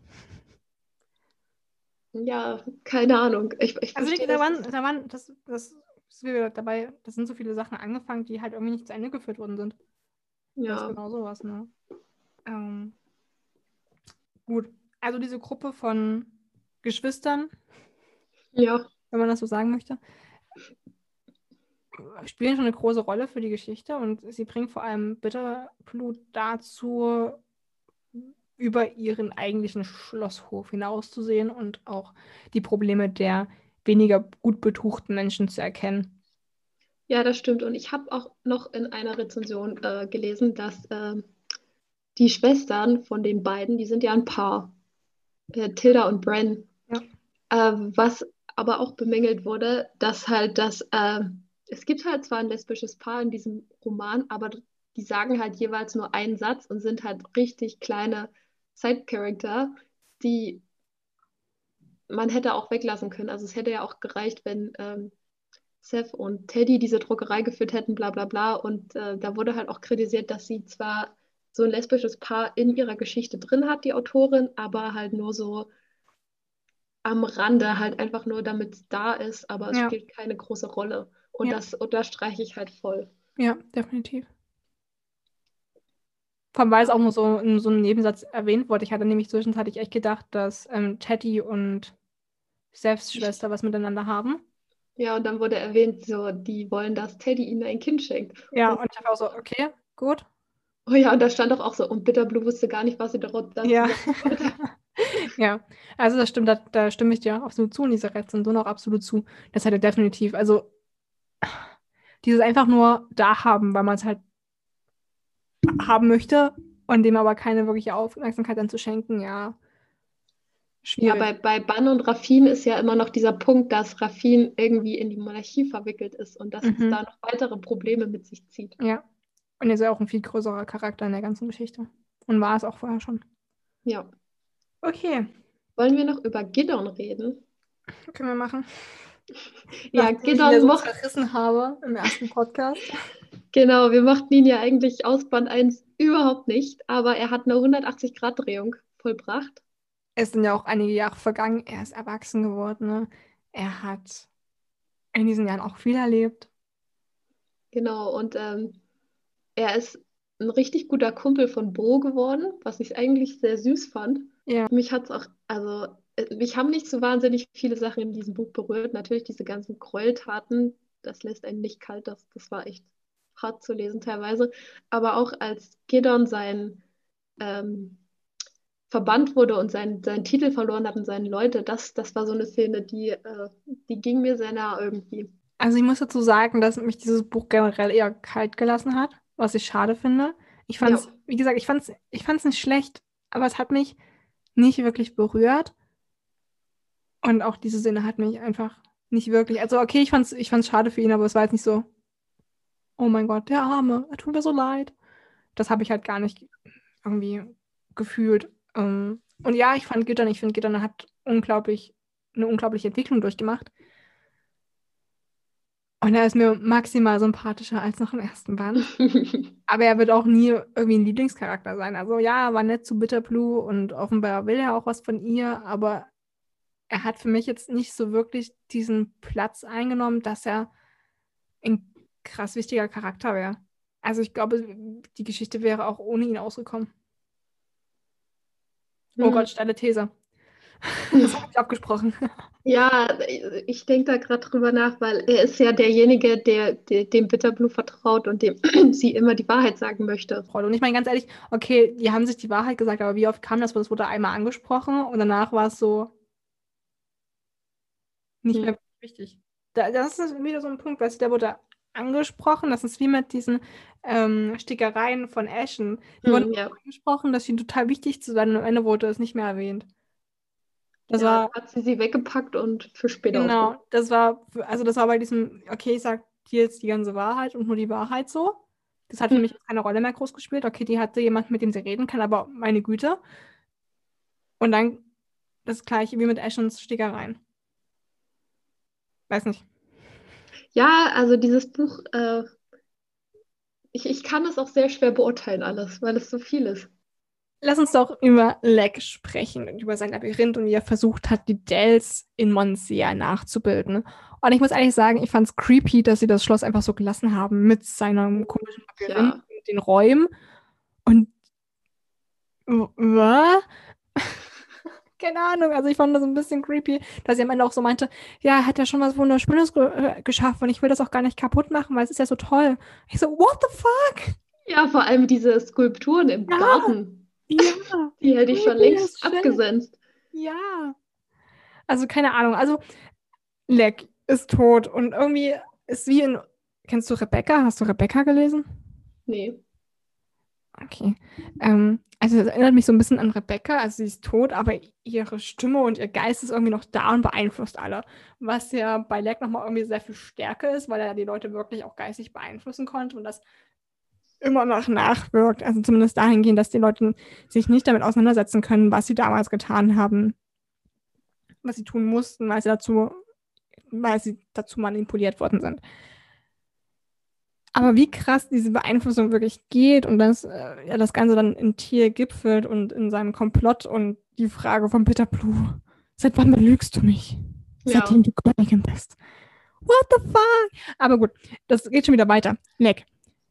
Ja, keine Ahnung. Ich, ich Also da waren, da waren, das, das ist wieder dabei, das sind so viele Sachen angefangen, die halt irgendwie nicht zu Ende geführt worden sind. Das ist Ja, genau sowas, ne? Ähm, gut. Also diese Gruppe von Geschwistern, ja, wenn man das so sagen möchte, spielen schon eine große Rolle für die Geschichte und sie bringen vor allem Bitterblut dazu, über ihren eigentlichen Schlosshof hinauszusehen und auch die Probleme der weniger gut betuchten Menschen zu erkennen. ja, das stimmt. Und ich habe auch noch in einer Rezension äh, gelesen, dass ähm, die Schwestern von den beiden, die sind ja ein Paar, äh, Tilda und Bren. Ja. Äh, was aber auch bemängelt wurde, dass halt das, äh, es gibt halt zwar ein lesbisches Paar in diesem Roman, aber die sagen halt jeweils nur einen Satz und sind halt richtig kleine Side-Character, die man hätte auch weglassen können. Also es hätte ja auch gereicht, wenn ähm, Seth und Teddy diese Druckerei geführt hätten, bla bla bla. Und äh, da wurde halt auch kritisiert, dass sie zwar so ein lesbisches Paar in ihrer Geschichte drin hat, die Autorin, aber halt nur so am Rande, halt einfach nur, damit es da ist, aber es Ja. spielt keine große Rolle. Und Ja. das unterstreiche ich halt voll. Ja, definitiv. Vor allem, weil es auch nur so in so einem Nebensatz erwähnt wurde. Ich hatte nämlich zwischenzeitlich echt gedacht, dass ähm, Teddy und Seths Schwester was miteinander haben. Ja, und dann wurde erwähnt, so, die wollen, dass Teddy ihnen ein Kind schenkt. Ja, Und, und ich habe auch so, okay, gut. Oh ja, und da stand doch auch so, und Bitterblue wusste gar nicht, was sie dazu Ja. Ja, also das stimmt, da, da stimme ich dir absolut zu und diese Rezension auch absolut zu. Das hätte definitiv, also dieses einfach nur da haben, weil man es halt haben möchte und dem aber keine wirkliche Aufmerksamkeit dann zu schenken, ja, Ja, schwierig. bei, bei Ban und Rafin ist ja immer noch dieser Punkt, dass Rafin irgendwie in die Monarchie verwickelt ist und dass es Mhm. da noch weitere Probleme mit sich zieht. Ja, und er ist ja auch ein viel größerer Charakter in der ganzen Geschichte. Und war es auch vorher schon. Ja. Okay, Wollen wir noch über Gideon reden? können wir machen. Ja, Nachdem ich ihn Gideon ja so mocht, zerrissen habe im ersten Podcast. genau, wir mochten ihn ja eigentlich aus Band 1 überhaupt nicht, aber er hat eine 180-Grad-Drehung vollbracht. Es sind ja auch einige Jahre vergangen. Er ist erwachsen geworden. Ne? Er hat in diesen Jahren auch viel erlebt. Genau, und ähm, er ist ein richtig guter Kumpel von Bo geworden, was ich eigentlich sehr süß fand. Ja. Mich hat's auch, also äh, mich haben nicht so wahnsinnig viele Sachen in diesem Buch berührt. Natürlich diese ganzen Gräueltaten, das lässt einen nicht kalt, das, das war echt hart zu lesen teilweise. Aber auch als Gideon sein ähm, verbannt wurde und seinen, seinen Titel verloren hatten, seine Leute, das, das war so eine Szene, die, äh, die ging mir sehr nah irgendwie. Also ich muss dazu sagen, dass mich dieses Buch generell eher kalt gelassen hat, was ich schade finde. Ich fand es, Ja. wie gesagt, ich fand es ich fand's nicht schlecht, aber es hat mich nicht wirklich berührt. Und auch diese Szene hat mich einfach nicht wirklich. Also okay, ich fand es ich fand's schade für ihn, aber es war jetzt nicht so, oh mein Gott, der Arme, er tut mir so leid. Das habe ich halt gar nicht irgendwie gefühlt. Ähm, und ja, ich fand Gittern, ich finde Gittern hat unglaublich, eine unglaubliche Entwicklung durchgemacht. Und er ist mir maximal sympathischer als noch im ersten Band. Aber er wird auch nie irgendwie ein Lieblingscharakter sein. Also ja, er war nett zu Bitterblue und offenbar will er auch was von ihr, aber er hat für mich jetzt nicht so wirklich diesen Platz eingenommen, dass er ein krass wichtiger Charakter wäre. Also ich glaube, die Geschichte wäre auch ohne ihn ausgekommen. Oh Hm. Gott, steile These. Das habe ich abgesprochen. Ja, ich denke da gerade drüber nach, weil er ist ja derjenige, der, der dem Bitterblue vertraut und dem sie immer die Wahrheit sagen möchte. Und ich meine ganz ehrlich, okay, die haben sich die Wahrheit gesagt, aber wie oft kam das? Das wurde einmal angesprochen und danach war es so nicht Hm. mehr wichtig. Da, das ist wieder so ein Punkt, weißt du, der wurde angesprochen. Das ist wie mit diesen ähm, Stickereien von Ashen. Die Hm, wurden ja. angesprochen, dass sie total wichtig zu sein und am Ende wurde es nicht mehr erwähnt. Das Ja, war, hat sie sie weggepackt und für später genau, das war, also das war bei diesem, okay, ich sag dir jetzt die ganze Wahrheit und nur die Wahrheit so. Das hat für Hm. mich keine Rolle mehr groß gespielt. Okay, die hatte jemand, mit dem sie reden kann, aber meine Güte. Und dann das gleiche wie mit Ashens Stickereien. Weiß nicht. Ja, also dieses Buch, äh, ich, ich kann es auch sehr schwer beurteilen alles, weil es so viel ist. Lass uns doch über Leck sprechen und über sein Labyrinth und wie er versucht hat, die Dells in Monsieur nachzubilden. Und ich muss ehrlich sagen, ich fand es creepy, dass sie das Schloss einfach so gelassen haben mit seinem komischen Labyrinth Ja. und den Räumen. Und was? Keine Ahnung, also ich fand das ein bisschen creepy, dass sie am Ende auch so meinte, ja, er hat ja schon was Wunderschönes ge äh, geschaffen und ich will das auch gar nicht kaputt machen, weil es ist ja so toll. Ich so, what the fuck? Ja, vor allem diese Skulpturen im Ja. Garten, Ja, die hätte ich schon Creepy längst abgesenzt. ja. Also keine Ahnung, also Leck ist tot und irgendwie ist wie in, kennst du Rebecca? Hast du Rebecca gelesen? Nee. Okay. Ähm, also das erinnert mich so ein bisschen an Rebecca. Also sie ist tot, aber ihre Stimme und ihr Geist ist irgendwie noch da und beeinflusst alle. Was ja bei Leck nochmal irgendwie sehr viel stärker ist, weil er die Leute wirklich auch geistig beeinflussen konnte und das immer noch nachwirkt. Also zumindest dahingehend, dass die Leute sich nicht damit auseinandersetzen können, was sie damals getan haben, was sie tun mussten, weil sie dazu, weil sie dazu manipuliert worden sind. Aber wie krass diese Beeinflussung wirklich geht und dass äh, ja, das Ganze dann in Tier gipfelt und in seinem Komplott und die Frage von Peter Blue, seit wann belügst du mich? Ja. Seitdem du Königin bist. What the fuck? Aber gut, das geht schon wieder weiter. Leck.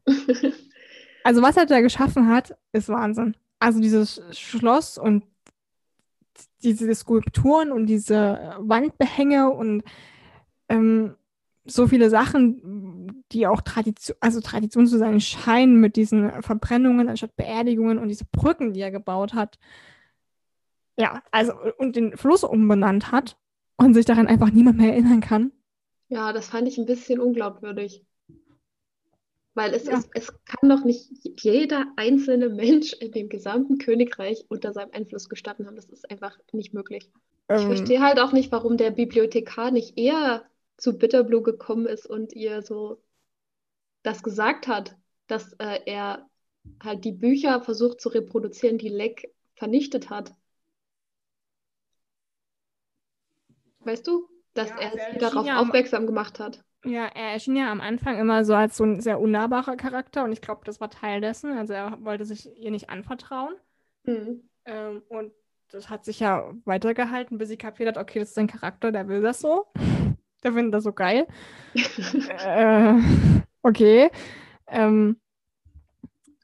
Also was er da geschaffen hat, ist Wahnsinn. Also dieses Schloss und diese Skulpturen und diese Wandbehänge und ähm, so viele Sachen, die auch Tradition, also Tradition zu sein scheinen mit diesen Verbrennungen anstatt Beerdigungen und diese Brücken, die er gebaut hat. Ja, also und den Fluss umbenannt hat und sich daran einfach niemand mehr erinnern kann. Ja, das fand ich ein bisschen unglaubwürdig. Weil es Ja. ist, es kann doch nicht jeder einzelne Mensch in dem gesamten Königreich unter seinem Einfluss gestanden haben. Das ist einfach nicht möglich. Ich Ähm, verstehe halt auch nicht, warum der Bibliothekar nicht eher zu Bitterblue gekommen ist und ihr so das gesagt hat, dass äh, er halt die Bücher versucht zu reproduzieren, die Leck vernichtet hat. Weißt du? Dass Ja, er also sie darauf aufmerksam gemacht hat. Ja, er erschien ja am Anfang immer so als so ein sehr unnahbarer Charakter und ich glaube, das war Teil dessen. Also er wollte sich ihr nicht anvertrauen. Hm. Ähm, und das hat sich ja weitergehalten, bis sie kapiert hat, okay, das ist sein Charakter, der will das so. Der findet das so geil. äh, okay. Ähm,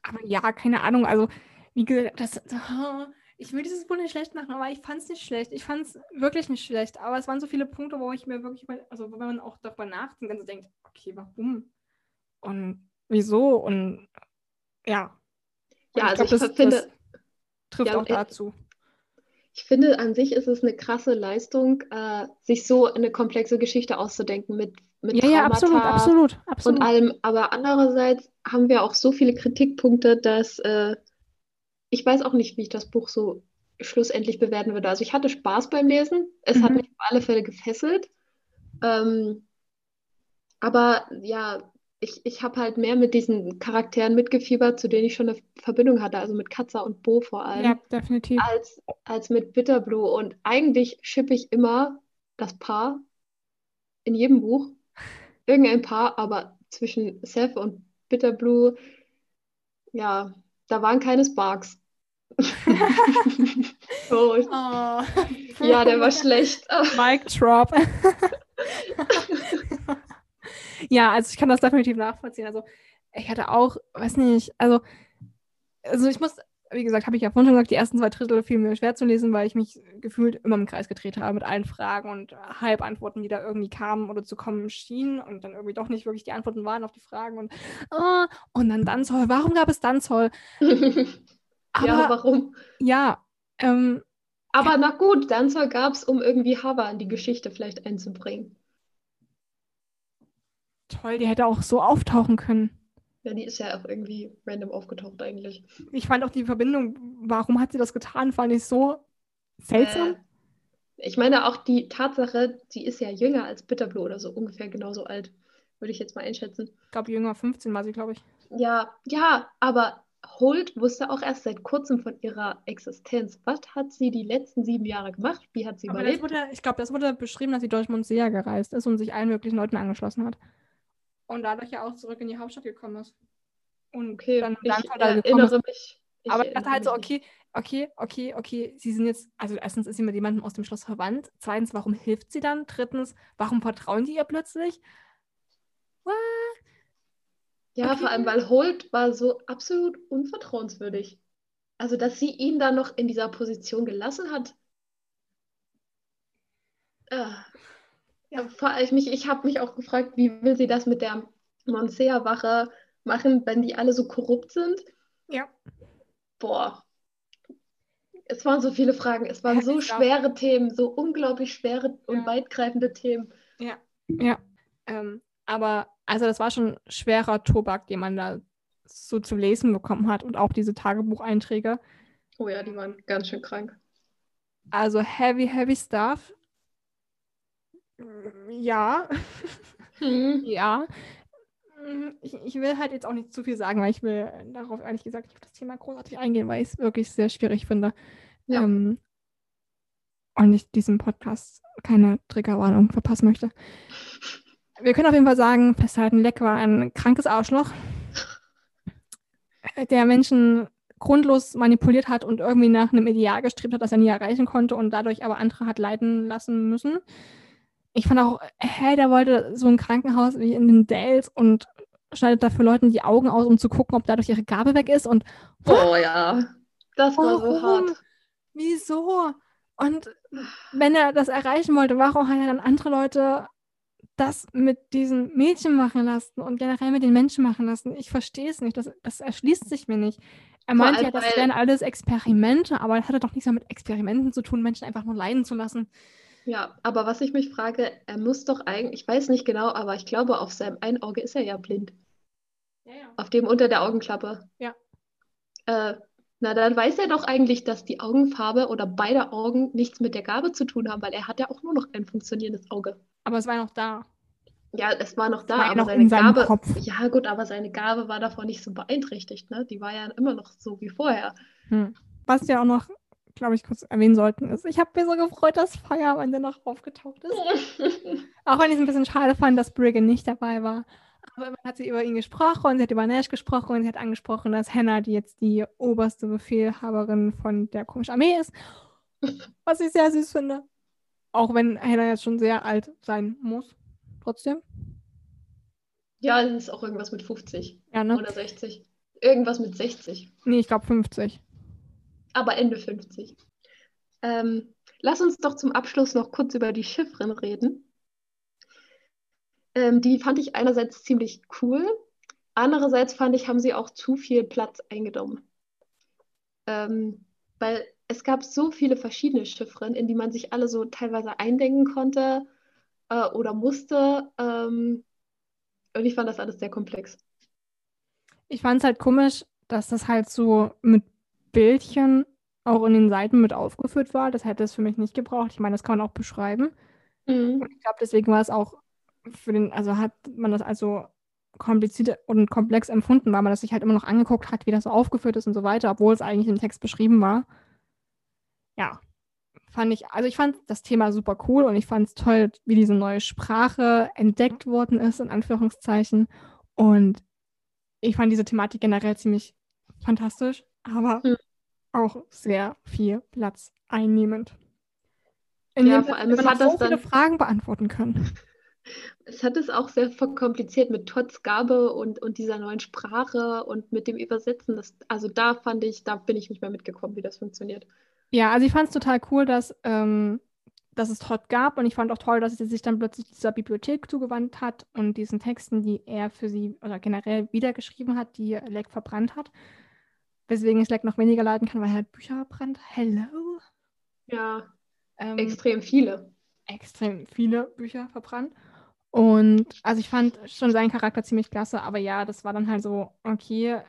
aber ja, keine Ahnung. Also, wie gesagt, das, ich will dieses Buch nicht schlecht machen, aber ich fand es nicht schlecht. Ich fand es wirklich nicht schlecht. Aber es waren so viele Punkte, wo ich mir wirklich, mal, also wenn man auch darüber nachdenkt und so denkt, okay, warum? Und wieso? Und ja. Und Ja, also glaub, ich das, finde, das trifft Ja, auch dazu. Ich finde, an sich ist es eine krasse Leistung, äh, sich so eine komplexe Geschichte auszudenken mit, mit Ja, ja, absolut, Traumata absolut, und absolut. allem. Aber andererseits haben wir auch so viele Kritikpunkte, dass äh, ich weiß auch nicht, wie ich das Buch so schlussendlich bewerten würde. Also ich hatte Spaß beim Lesen. Es hat Mhm. mich auf alle Fälle gefesselt. Ähm, aber ja, ich, ich habe halt mehr mit diesen Charakteren mitgefiebert, zu denen ich schon eine Verbindung hatte, also mit Katza und Bo vor allem Ja, definitiv. als, als mit Bitterblue. Und eigentlich schippe ich immer das Paar in jedem Buch. Irgendein Paar, aber zwischen Seth und Bitterblue, ja, da waren keine Sparks. oh, Oh. ja, der war schlecht. Mic drop. ja, also ich kann das definitiv nachvollziehen. Also ich hatte auch, weiß nicht, also, also ich muss, wie gesagt, habe ich ja vorhin schon gesagt, die ersten zwei Drittel fielen mir schwer zu lesen, weil ich mich gefühlt immer im Kreis gedreht habe mit allen Fragen und Halbantworten, die da irgendwie kamen oder zu kommen schienen und dann irgendwie doch nicht wirklich die Antworten waren auf die Fragen und, oh, und dann Danzoll, warum gab es Danzoll? Aber Ja, warum? ja, ähm, Aber na gut, Dancer gab es, um irgendwie Hava in die Geschichte vielleicht einzubringen. toll, die hätte auch so auftauchen können. Ja, die ist ja auch irgendwie random aufgetaucht eigentlich. Ich fand auch die Verbindung, warum hat sie das getan, fand ich so seltsam. Äh, ich meine auch die Tatsache, sie ist ja jünger als Bitterblue oder so ungefähr genauso alt, würde ich jetzt mal einschätzen. Ich glaube, jünger 15 war sie, glaube ich. Ja, ja, aber Holt wusste auch erst seit kurzem von ihrer Existenz. Was hat sie die letzten sieben Jahre gemacht? Wie hat sie Aber überlebt? wurde, ich glaube, das wurde beschrieben, dass sie durch Montsea gereist ist und sich allen möglichen Leuten angeschlossen hat. Und dadurch ja auch zurück in die Hauptstadt gekommen ist. Und Okay, dann ich dann da gekommen ist. erinnere mich, Ich Aber ich dachte halt so, okay, okay, okay, okay, sie sind jetzt, also erstens ist sie mit jemandem aus dem Schloss verwandt. Zweitens, warum hilft sie dann? Drittens, warum vertrauen die ihr plötzlich? What? Ja, Okay. vor allem, weil Holt war so absolut unvertrauenswürdig. Also, dass sie ihn dann noch in dieser Position gelassen hat. Äh, ja, vor allem, mich, ich habe mich auch gefragt, wie will sie das mit der Monsea-Wache machen, wenn die alle so korrupt sind? Ja. Boah. Es waren so viele Fragen. Es waren so schwere Themen, so unglaublich schwere und Ja. weitgreifende Themen. Ja. Ja. Ähm, aber also das war schon schwerer Tobak, den man da so zu lesen bekommen hat und auch diese Tagebucheinträge. Oh ja, die waren ganz schön krank. Also heavy, heavy stuff. Ja, Hm. ja. Mm, Ich, ich will halt jetzt auch nicht zu viel sagen, weil ich will darauf ehrlich gesagt nicht auf das Thema großartig eingehen, weil ich es wirklich sehr schwierig finde. Ja. Ähm, und ich diesem Podcast keine Triggerwarnung verpassen möchte. Wir können auf jeden Fall sagen, festhalten, Leck war ein krankes Arschloch, äh, der Menschen grundlos manipuliert hat und irgendwie nach einem Ideal gestrebt hat, das er nie erreichen konnte und dadurch aber andere hat leiden lassen müssen. Ich fand auch, hä, der wollte so ein Krankenhaus wie in den Dales und schneidet dafür Leuten die Augen aus, um zu gucken, ob dadurch ihre Gabe weg ist und Oh ja, das war so Warum? hart. wieso? Und wenn er das erreichen wollte, warum hat er dann andere Leute das mit diesen Mädchen machen lassen und generell mit den Menschen machen lassen? Ich verstehe es nicht. Das, das erschließt sich mir nicht. Er meinte ja, das wären alles Experimente, aber das hatte doch nichts mehr mit Experimenten zu tun, Menschen einfach nur leiden zu lassen. Ja, aber was ich mich frage, er muss doch eigentlich, ich weiß nicht genau, aber ich glaube, auf seinem einen Auge ist er ja blind. Ja, ja. Auf dem unter der Augenklappe. Ja. Äh, na, dann weiß er doch eigentlich, dass die Augenfarbe oder beide Augen nichts mit der Gabe zu tun haben, weil er hat ja auch nur noch ein funktionierendes Auge. Aber es war noch da. Ja, es war noch da, war ja aber noch seine Gabe, Kopf. ja gut, aber seine Gabe war davon nicht so beeinträchtigt, ne? Die war ja immer noch so wie vorher. Hm. Was wir auch noch, glaube ich, kurz erwähnen sollten, ist, ich habe mir so gefreut, dass Feuer am Ende noch aufgetaucht ist. Auch wenn ich es ein bisschen schade fand, dass Briggan nicht dabei war. Aber immerhin hat sie über ihn gesprochen und sie hat über Nash gesprochen und sie hat angesprochen, dass Hannah, die jetzt die oberste Befehlhaberin von der komischen Armee ist. Was ich sehr süß finde. Auch wenn Hannah jetzt schon sehr alt sein muss. Trotzdem. Ja, es ist auch irgendwas mit 50 Ja, ne? oder 60. Irgendwas mit 60. Nee, ich glaube 50. aber Ende 50. Ähm, lass uns doch zum Abschluss noch kurz über die Chiffren reden. Ähm, die fand ich einerseits ziemlich cool, andererseits fand ich, haben sie auch zu viel Platz eingenommen. Ähm, weil es gab so viele verschiedene Chiffren, in die man sich alle so teilweise eindenken konnte äh, oder musste. Ähm, und ich fand das alles sehr komplex. Ich fand es halt komisch, dass das halt so mit Bildchen auch in den Seiten mit aufgeführt war. Das hätte es für mich nicht gebraucht. Ich meine, das kann man auch beschreiben. Mhm. Und ich glaube, deswegen war es auch für den, also hat man das also kompliziert und komplex empfunden, weil man das sich halt immer noch angeguckt hat, wie das so aufgeführt ist und so weiter, obwohl es eigentlich im Text beschrieben war. Ja, fand ich, also ich fand das Thema super cool und ich fand es toll, wie diese neue Sprache entdeckt worden ist, in Anführungszeichen. Und ich fand diese Thematik generell ziemlich fantastisch, aber Hm. auch sehr viel Platz einnehmend. In Ja, dem vor allem, es hat noch das so viele Fragen beantworten können. Es hat es auch sehr verkompliziert mit Todds Gabe und, und dieser neuen Sprache und mit dem Übersetzen. Das, also da fand ich, da bin ich nicht mehr mitgekommen, wie das funktioniert. Ja, also ich fand es total cool, dass, ähm, dass es Todd gab und ich fand auch toll, dass sie sich dann plötzlich dieser Bibliothek zugewandt hat und diesen Texten, die er für sie oder generell wiedergeschrieben hat, die Leck verbrannt hat. Weswegen es Leck noch weniger leiden kann, weil er halt Bücher verbrannt. Hello. Ja, Ähm, extrem viele. extrem viele Bücher verbrannt. Und also ich fand schon seinen Charakter ziemlich klasse, aber ja, das war dann halt so, okay,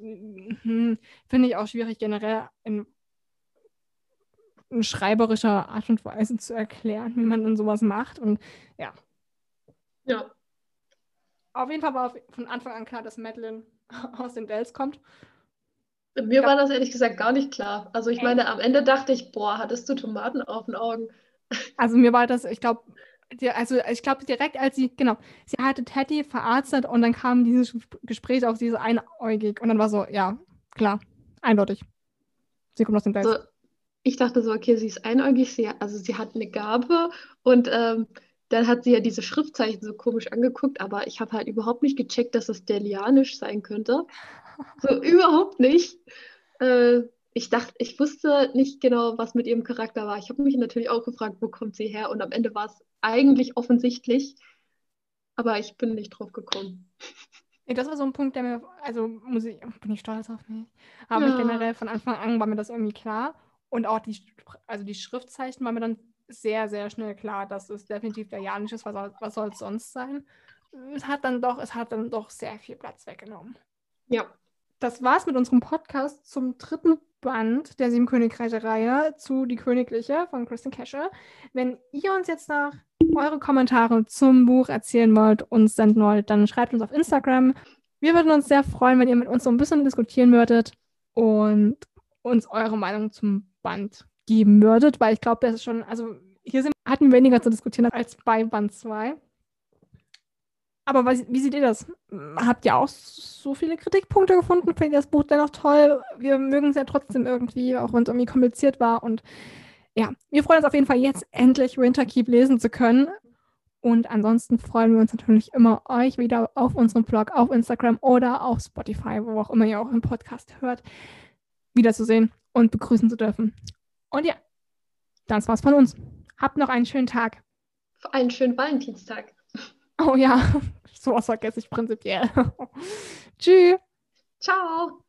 hm, finde ich auch schwierig generell in, in schreiberischer Art und Weise zu erklären, wie man dann sowas macht. Und ja, Ja. auf jeden Fall war von Anfang an klar, dass Madeline aus den Dells kommt. Mir war das ehrlich gesagt gar nicht klar. Also ich meine, am Ende dachte ich, boah, hattest du Tomaten auf den Augen? Also mir war das, ich glaube, also ich glaube direkt, als sie, genau, sie hatte Teddy verarztet und dann kam dieses Gespräch auf diese einäugig und dann war so, ja, klar, Eindeutig. Sie kommt aus dem Geist. So, ich dachte so, okay, sie ist einäugig, sie, also sie hat eine Gabe und ähm, dann hat sie ja diese Schriftzeichen so komisch angeguckt, aber ich habe halt überhaupt nicht gecheckt, dass es Delianisch sein könnte. So überhaupt nicht. Äh, ich dachte, ich wusste nicht genau, was mit ihrem Charakter war. Ich habe mich natürlich auch gefragt, wo kommt sie her? Und am Ende war es eigentlich offensichtlich, aber ich bin nicht drauf gekommen. Das war so ein Punkt, der mir, also muss ich, bin ich stolz auf mich. Aber ja. generell von Anfang an war mir das irgendwie klar. Und auch die, also die Schriftzeichen war mir dann sehr, sehr schnell klar, dass es definitiv der Janisch ist. Was, was soll es sonst sein? Es hat dann doch, es hat dann doch sehr viel Platz weggenommen. Ja. Das war's mit unserem Podcast zum dritten Band der Sieben Königreiche-Reihe zu Die Königliche von Kristen Kescher. Wenn ihr uns jetzt noch eure Kommentare zum Buch erzählen wollt, uns senden wollt, dann schreibt uns auf Instagram. Wir würden uns sehr freuen, wenn ihr mit uns so ein bisschen diskutieren würdet und uns eure Meinung zum Band geben würdet, weil ich glaube, das ist schon, also hier sind, hatten wir weniger zu diskutieren als bei Band 2. Aber was, wie seht ihr das? Habt ihr auch so viele Kritikpunkte gefunden? Findet ihr das Buch dennoch toll? Wir mögen es ja trotzdem irgendwie, auch wenn es irgendwie kompliziert war. Und ja, wir freuen uns auf jeden Fall jetzt endlich Winterkeep lesen zu können. Und ansonsten freuen wir uns natürlich immer, euch wieder auf unserem Blog, auf Instagram oder auf Spotify, wo auch immer ihr auch im Podcast hört, wiederzusehen und begrüßen zu dürfen. Und ja, das war's von uns. Habt noch einen schönen Tag. Einen schönen Valentinstag. Oh ja, sowas vergesse ich prinzipiell. Tschüss. Ciao.